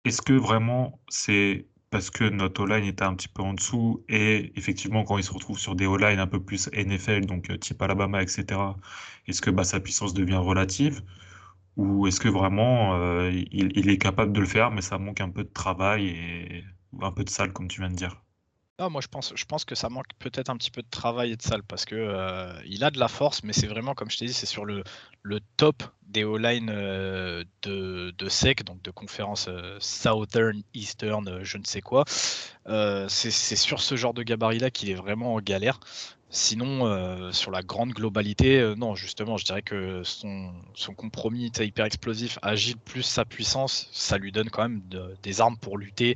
est-ce que vraiment c'est parce que notre O-line était un petit peu en dessous. Et effectivement, quand il se retrouve sur des O-line un peu plus NFL, donc euh, type Alabama, etc., est-ce que bah, sa puissance devient relative Ou est-ce que vraiment euh, il, est capable de le faire, mais ça manque un peu de travail et un peu de salle, comme tu viens de dire? Ah, moi, je pense, je pense que ça manque peut-être un petit peu de travail et de salle parce que euh, il a de la force, mais c'est vraiment, comme je t'ai dit, c'est sur le, le top des O-line euh, de, de SEC, donc de conférence euh, Southern, Eastern, je ne sais quoi. c'est sur ce genre de gabarit-là qu'il est vraiment en galère. Sinon, sur la grande globalité, non, justement, je dirais que son, son compromis hyper explosif, agile plus sa puissance, ça lui donne quand même des armes pour lutter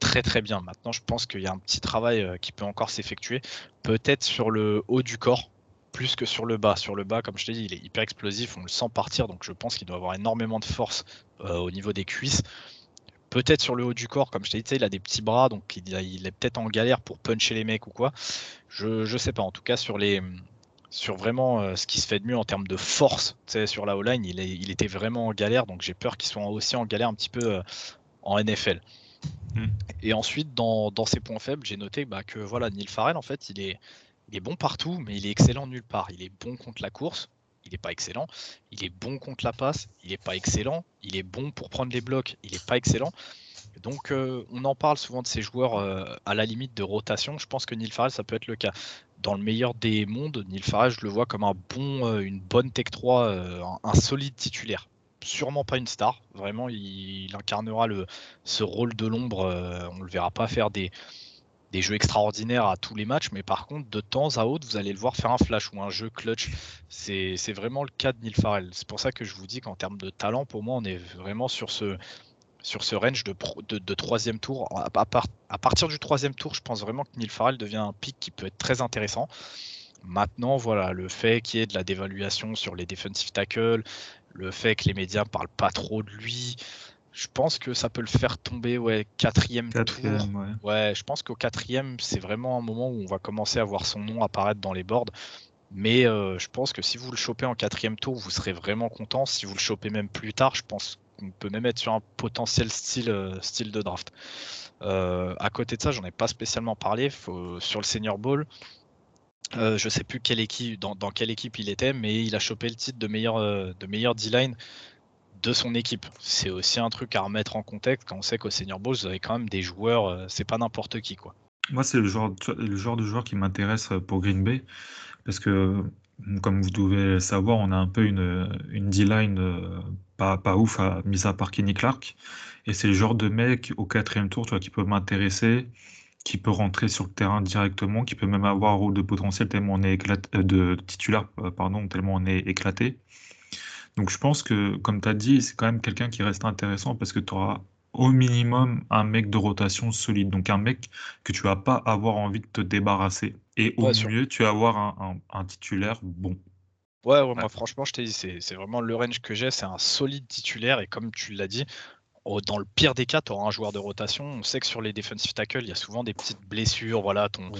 très très bien. Maintenant, je pense qu'il y a un petit travail euh, qui peut encore s'effectuer, peut-être sur le haut du corps, plus que sur le bas. Sur le bas, comme je t'ai dit, il est hyper explosif, on le sent partir, donc je pense qu'il doit avoir énormément de force euh, au niveau des cuisses. Peut-être sur le haut du corps, comme je t'ai dit, il a des petits bras, donc il, est peut-être en galère pour puncher les mecs ou quoi. Je, je sais pas. En tout cas, sur les, sur vraiment euh, ce qui se fait de mieux en termes de force, sur la O-line, il, était vraiment en galère, donc j'ai peur qu'il soit aussi en galère un petit peu en NFL. Mm. Et ensuite, dans, dans, ses points faibles, j'ai noté bah, que voilà, Neil Farrell, en fait, il est, il est bon partout, mais il est excellent nulle part. Il est bon contre la course, il n'est pas excellent. Il est bon contre la passe, il n'est pas excellent. Il est bon pour prendre les blocs, il n'est pas excellent. Donc, euh, on en parle souvent de ces joueurs euh, à la limite de rotation. Je pense que Neil Farrell, ça peut être le cas. Dans le meilleur des mondes, Neil Farrell, je le vois comme un bon, euh, une bonne Tech 3, un solide titulaire sûrement pas une star. Vraiment, il, incarnera le, ce rôle de l'ombre. Euh, on le verra pas faire des, des jeux extraordinaires à tous les matchs, mais par contre, de temps à autre, vous allez le voir faire un flash ou un jeu clutch. C'est vraiment le cas de Neil Farrell. C'est pour ça que je vous dis qu'en termes de talent, pour moi, on est vraiment sur ce, sur ce range de, de, troisième tour. À, à, partir du troisième tour, je pense vraiment que Neil Farrell devient un pic qui peut être très intéressant. Maintenant, voilà, le fait qu'il y ait de la dévaluation sur les defensive tackles, le fait que les médias parlent pas trop de lui, je pense que ça peut le faire tomber ouais quatrième, tour. Ouais. je pense qu'au quatrième, c'est vraiment un moment où on va commencer à voir son nom apparaître dans les boards. Mais euh, je pense que si vous le chopez en quatrième tour, vous serez vraiment content. Si vous le chopez même plus tard, je pense qu'on peut même être sur un potentiel style, euh, style de draft. Euh, à côté de ça, j'en ai pas spécialement parlé. sur le Senior Bowl, euh, je sais plus quelle équipe, dans, quelle équipe il était, mais il a chopé le titre de meilleur, euh, de meilleur D-line de son équipe. C'est aussi un truc à remettre en contexte quand on sait qu'au Senior Bowl, vous avez quand même des joueurs, euh, c'est pas n'importe qui. quoi. Moi, c'est le genre, de joueur qui m'intéresse pour Green Bay parce que, comme vous devez savoir, on a un peu une, une D-line euh, pas, pas ouf, mis à part Kenny Clark. Et c'est le genre de mec au quatrième tour tu vois, qui peut m'intéresser, qui peut rentrer sur le terrain directement, qui peut même avoir un rôle de potentiel tellement on est éclaté, euh, de titulaire, pardon, tellement on est éclaté. Donc je pense que, comme tu as dit, c'est quand même quelqu'un qui reste intéressant parce que tu auras au minimum un mec de rotation solide. Donc un mec que tu vas pas avoir envie de te débarrasser. Et au mieux, tu vas avoir un, titulaire bon. Ouais, moi franchement, je t'ai dit, c'est vraiment le range que j'ai, c'est un solide titulaire. Et comme tu l'as dit, dans le pire des cas, tu auras un joueur de rotation. On sait que sur les defensive tackles, il y a souvent des petites blessures. Voilà, ton,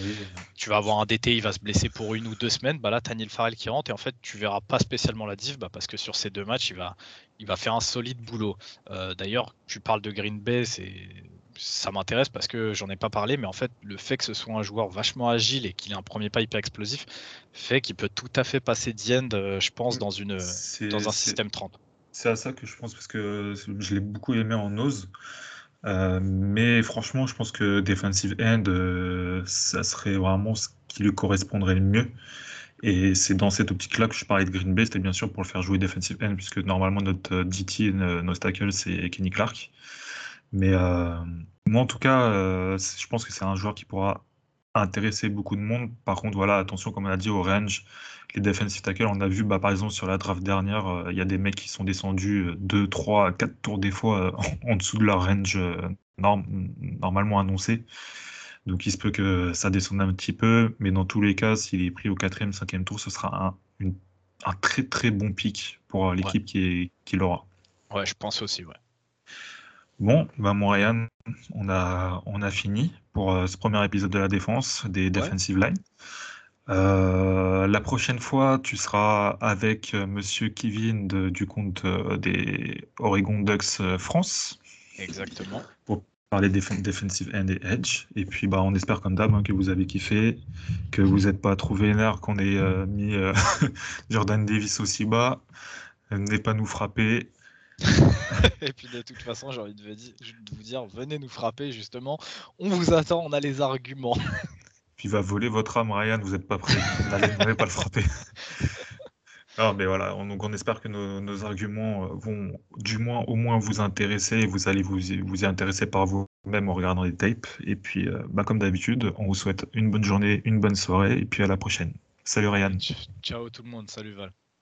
Tu vas avoir un DT, il va se blesser pour une ou deux semaines. Bah là, tu as Neil Farrell qui rentre et en fait, tu verras pas spécialement la div bah, parce que sur ces deux matchs, il va, il va faire un solide boulot. Euh, d'ailleurs, tu parles de Green Bay, ça m'intéresse parce que j'en ai pas parlé, mais en fait, le fait que ce soit un joueur vachement agile et qu'il ait un premier pas hyper explosif fait qu'il peut tout à fait passer d'end, euh, je pense, dans, une, dans un système 30. C'est à ça que je pense, parce que je l'ai beaucoup aimé en nose. Euh, mais franchement, je pense que defensive end, euh, ça serait vraiment ce qui lui correspondrait le mieux. Et c'est dans cette optique-là que je parlais de Green Bay, c'était bien sûr pour le faire jouer defensive end, puisque normalement notre euh, DT, notre tackle, c'est Kenny Clark. Mais moi, en tout cas, je pense que c'est un joueur qui pourra intéresser beaucoup de monde. Par contre, voilà, attention, comme on a dit, au range, les defensive tackles, on a vu, bah, par exemple, sur la draft dernière, euh, il y a des mecs qui sont descendus 2, 3, 4 tours des fois euh, en, dessous de leur range euh, normalement annoncé. Donc il se peut que ça descende un petit peu, mais dans tous les cas, s'il est pris au 4e, 5e tour, ce sera un, un très très bon pic pour l'équipe qui, qui l'aura. Ouais, je pense aussi, ouais. Bon, bah on a, on a fini pour euh, ce premier épisode de la défense, des defensive lines. Euh, la prochaine fois, tu seras avec euh, Monsieur Kevin du compte des Oregon Ducks France. Exactement. Pour parler des defensive end et edge. Et puis, bah, on espère comme d'hab hein, que vous avez kiffé, que vous n'êtes pas trop vénère qu'on ait mis <laughs> Jordan Davis aussi bas. N'est pas nous frapper. Et puis de toute façon, j'ai envie de vous dire, venez nous frapper justement. On vous attend, on a les arguments. <laughs> puis il va voler votre âme, Ryan, vous n'êtes pas prêt. N'allez pas le frapper. <laughs> Non, mais voilà, on, donc on espère que nos, arguments euh, vont du moins au moins vous intéresser et vous allez vous, vous y intéresser par vous-même en regardant les tapes. Et puis, euh, bah, comme d'habitude, on vous souhaite une bonne journée, une bonne soirée et puis à la prochaine. Salut Ryan. Ciao tout le monde, salut Val.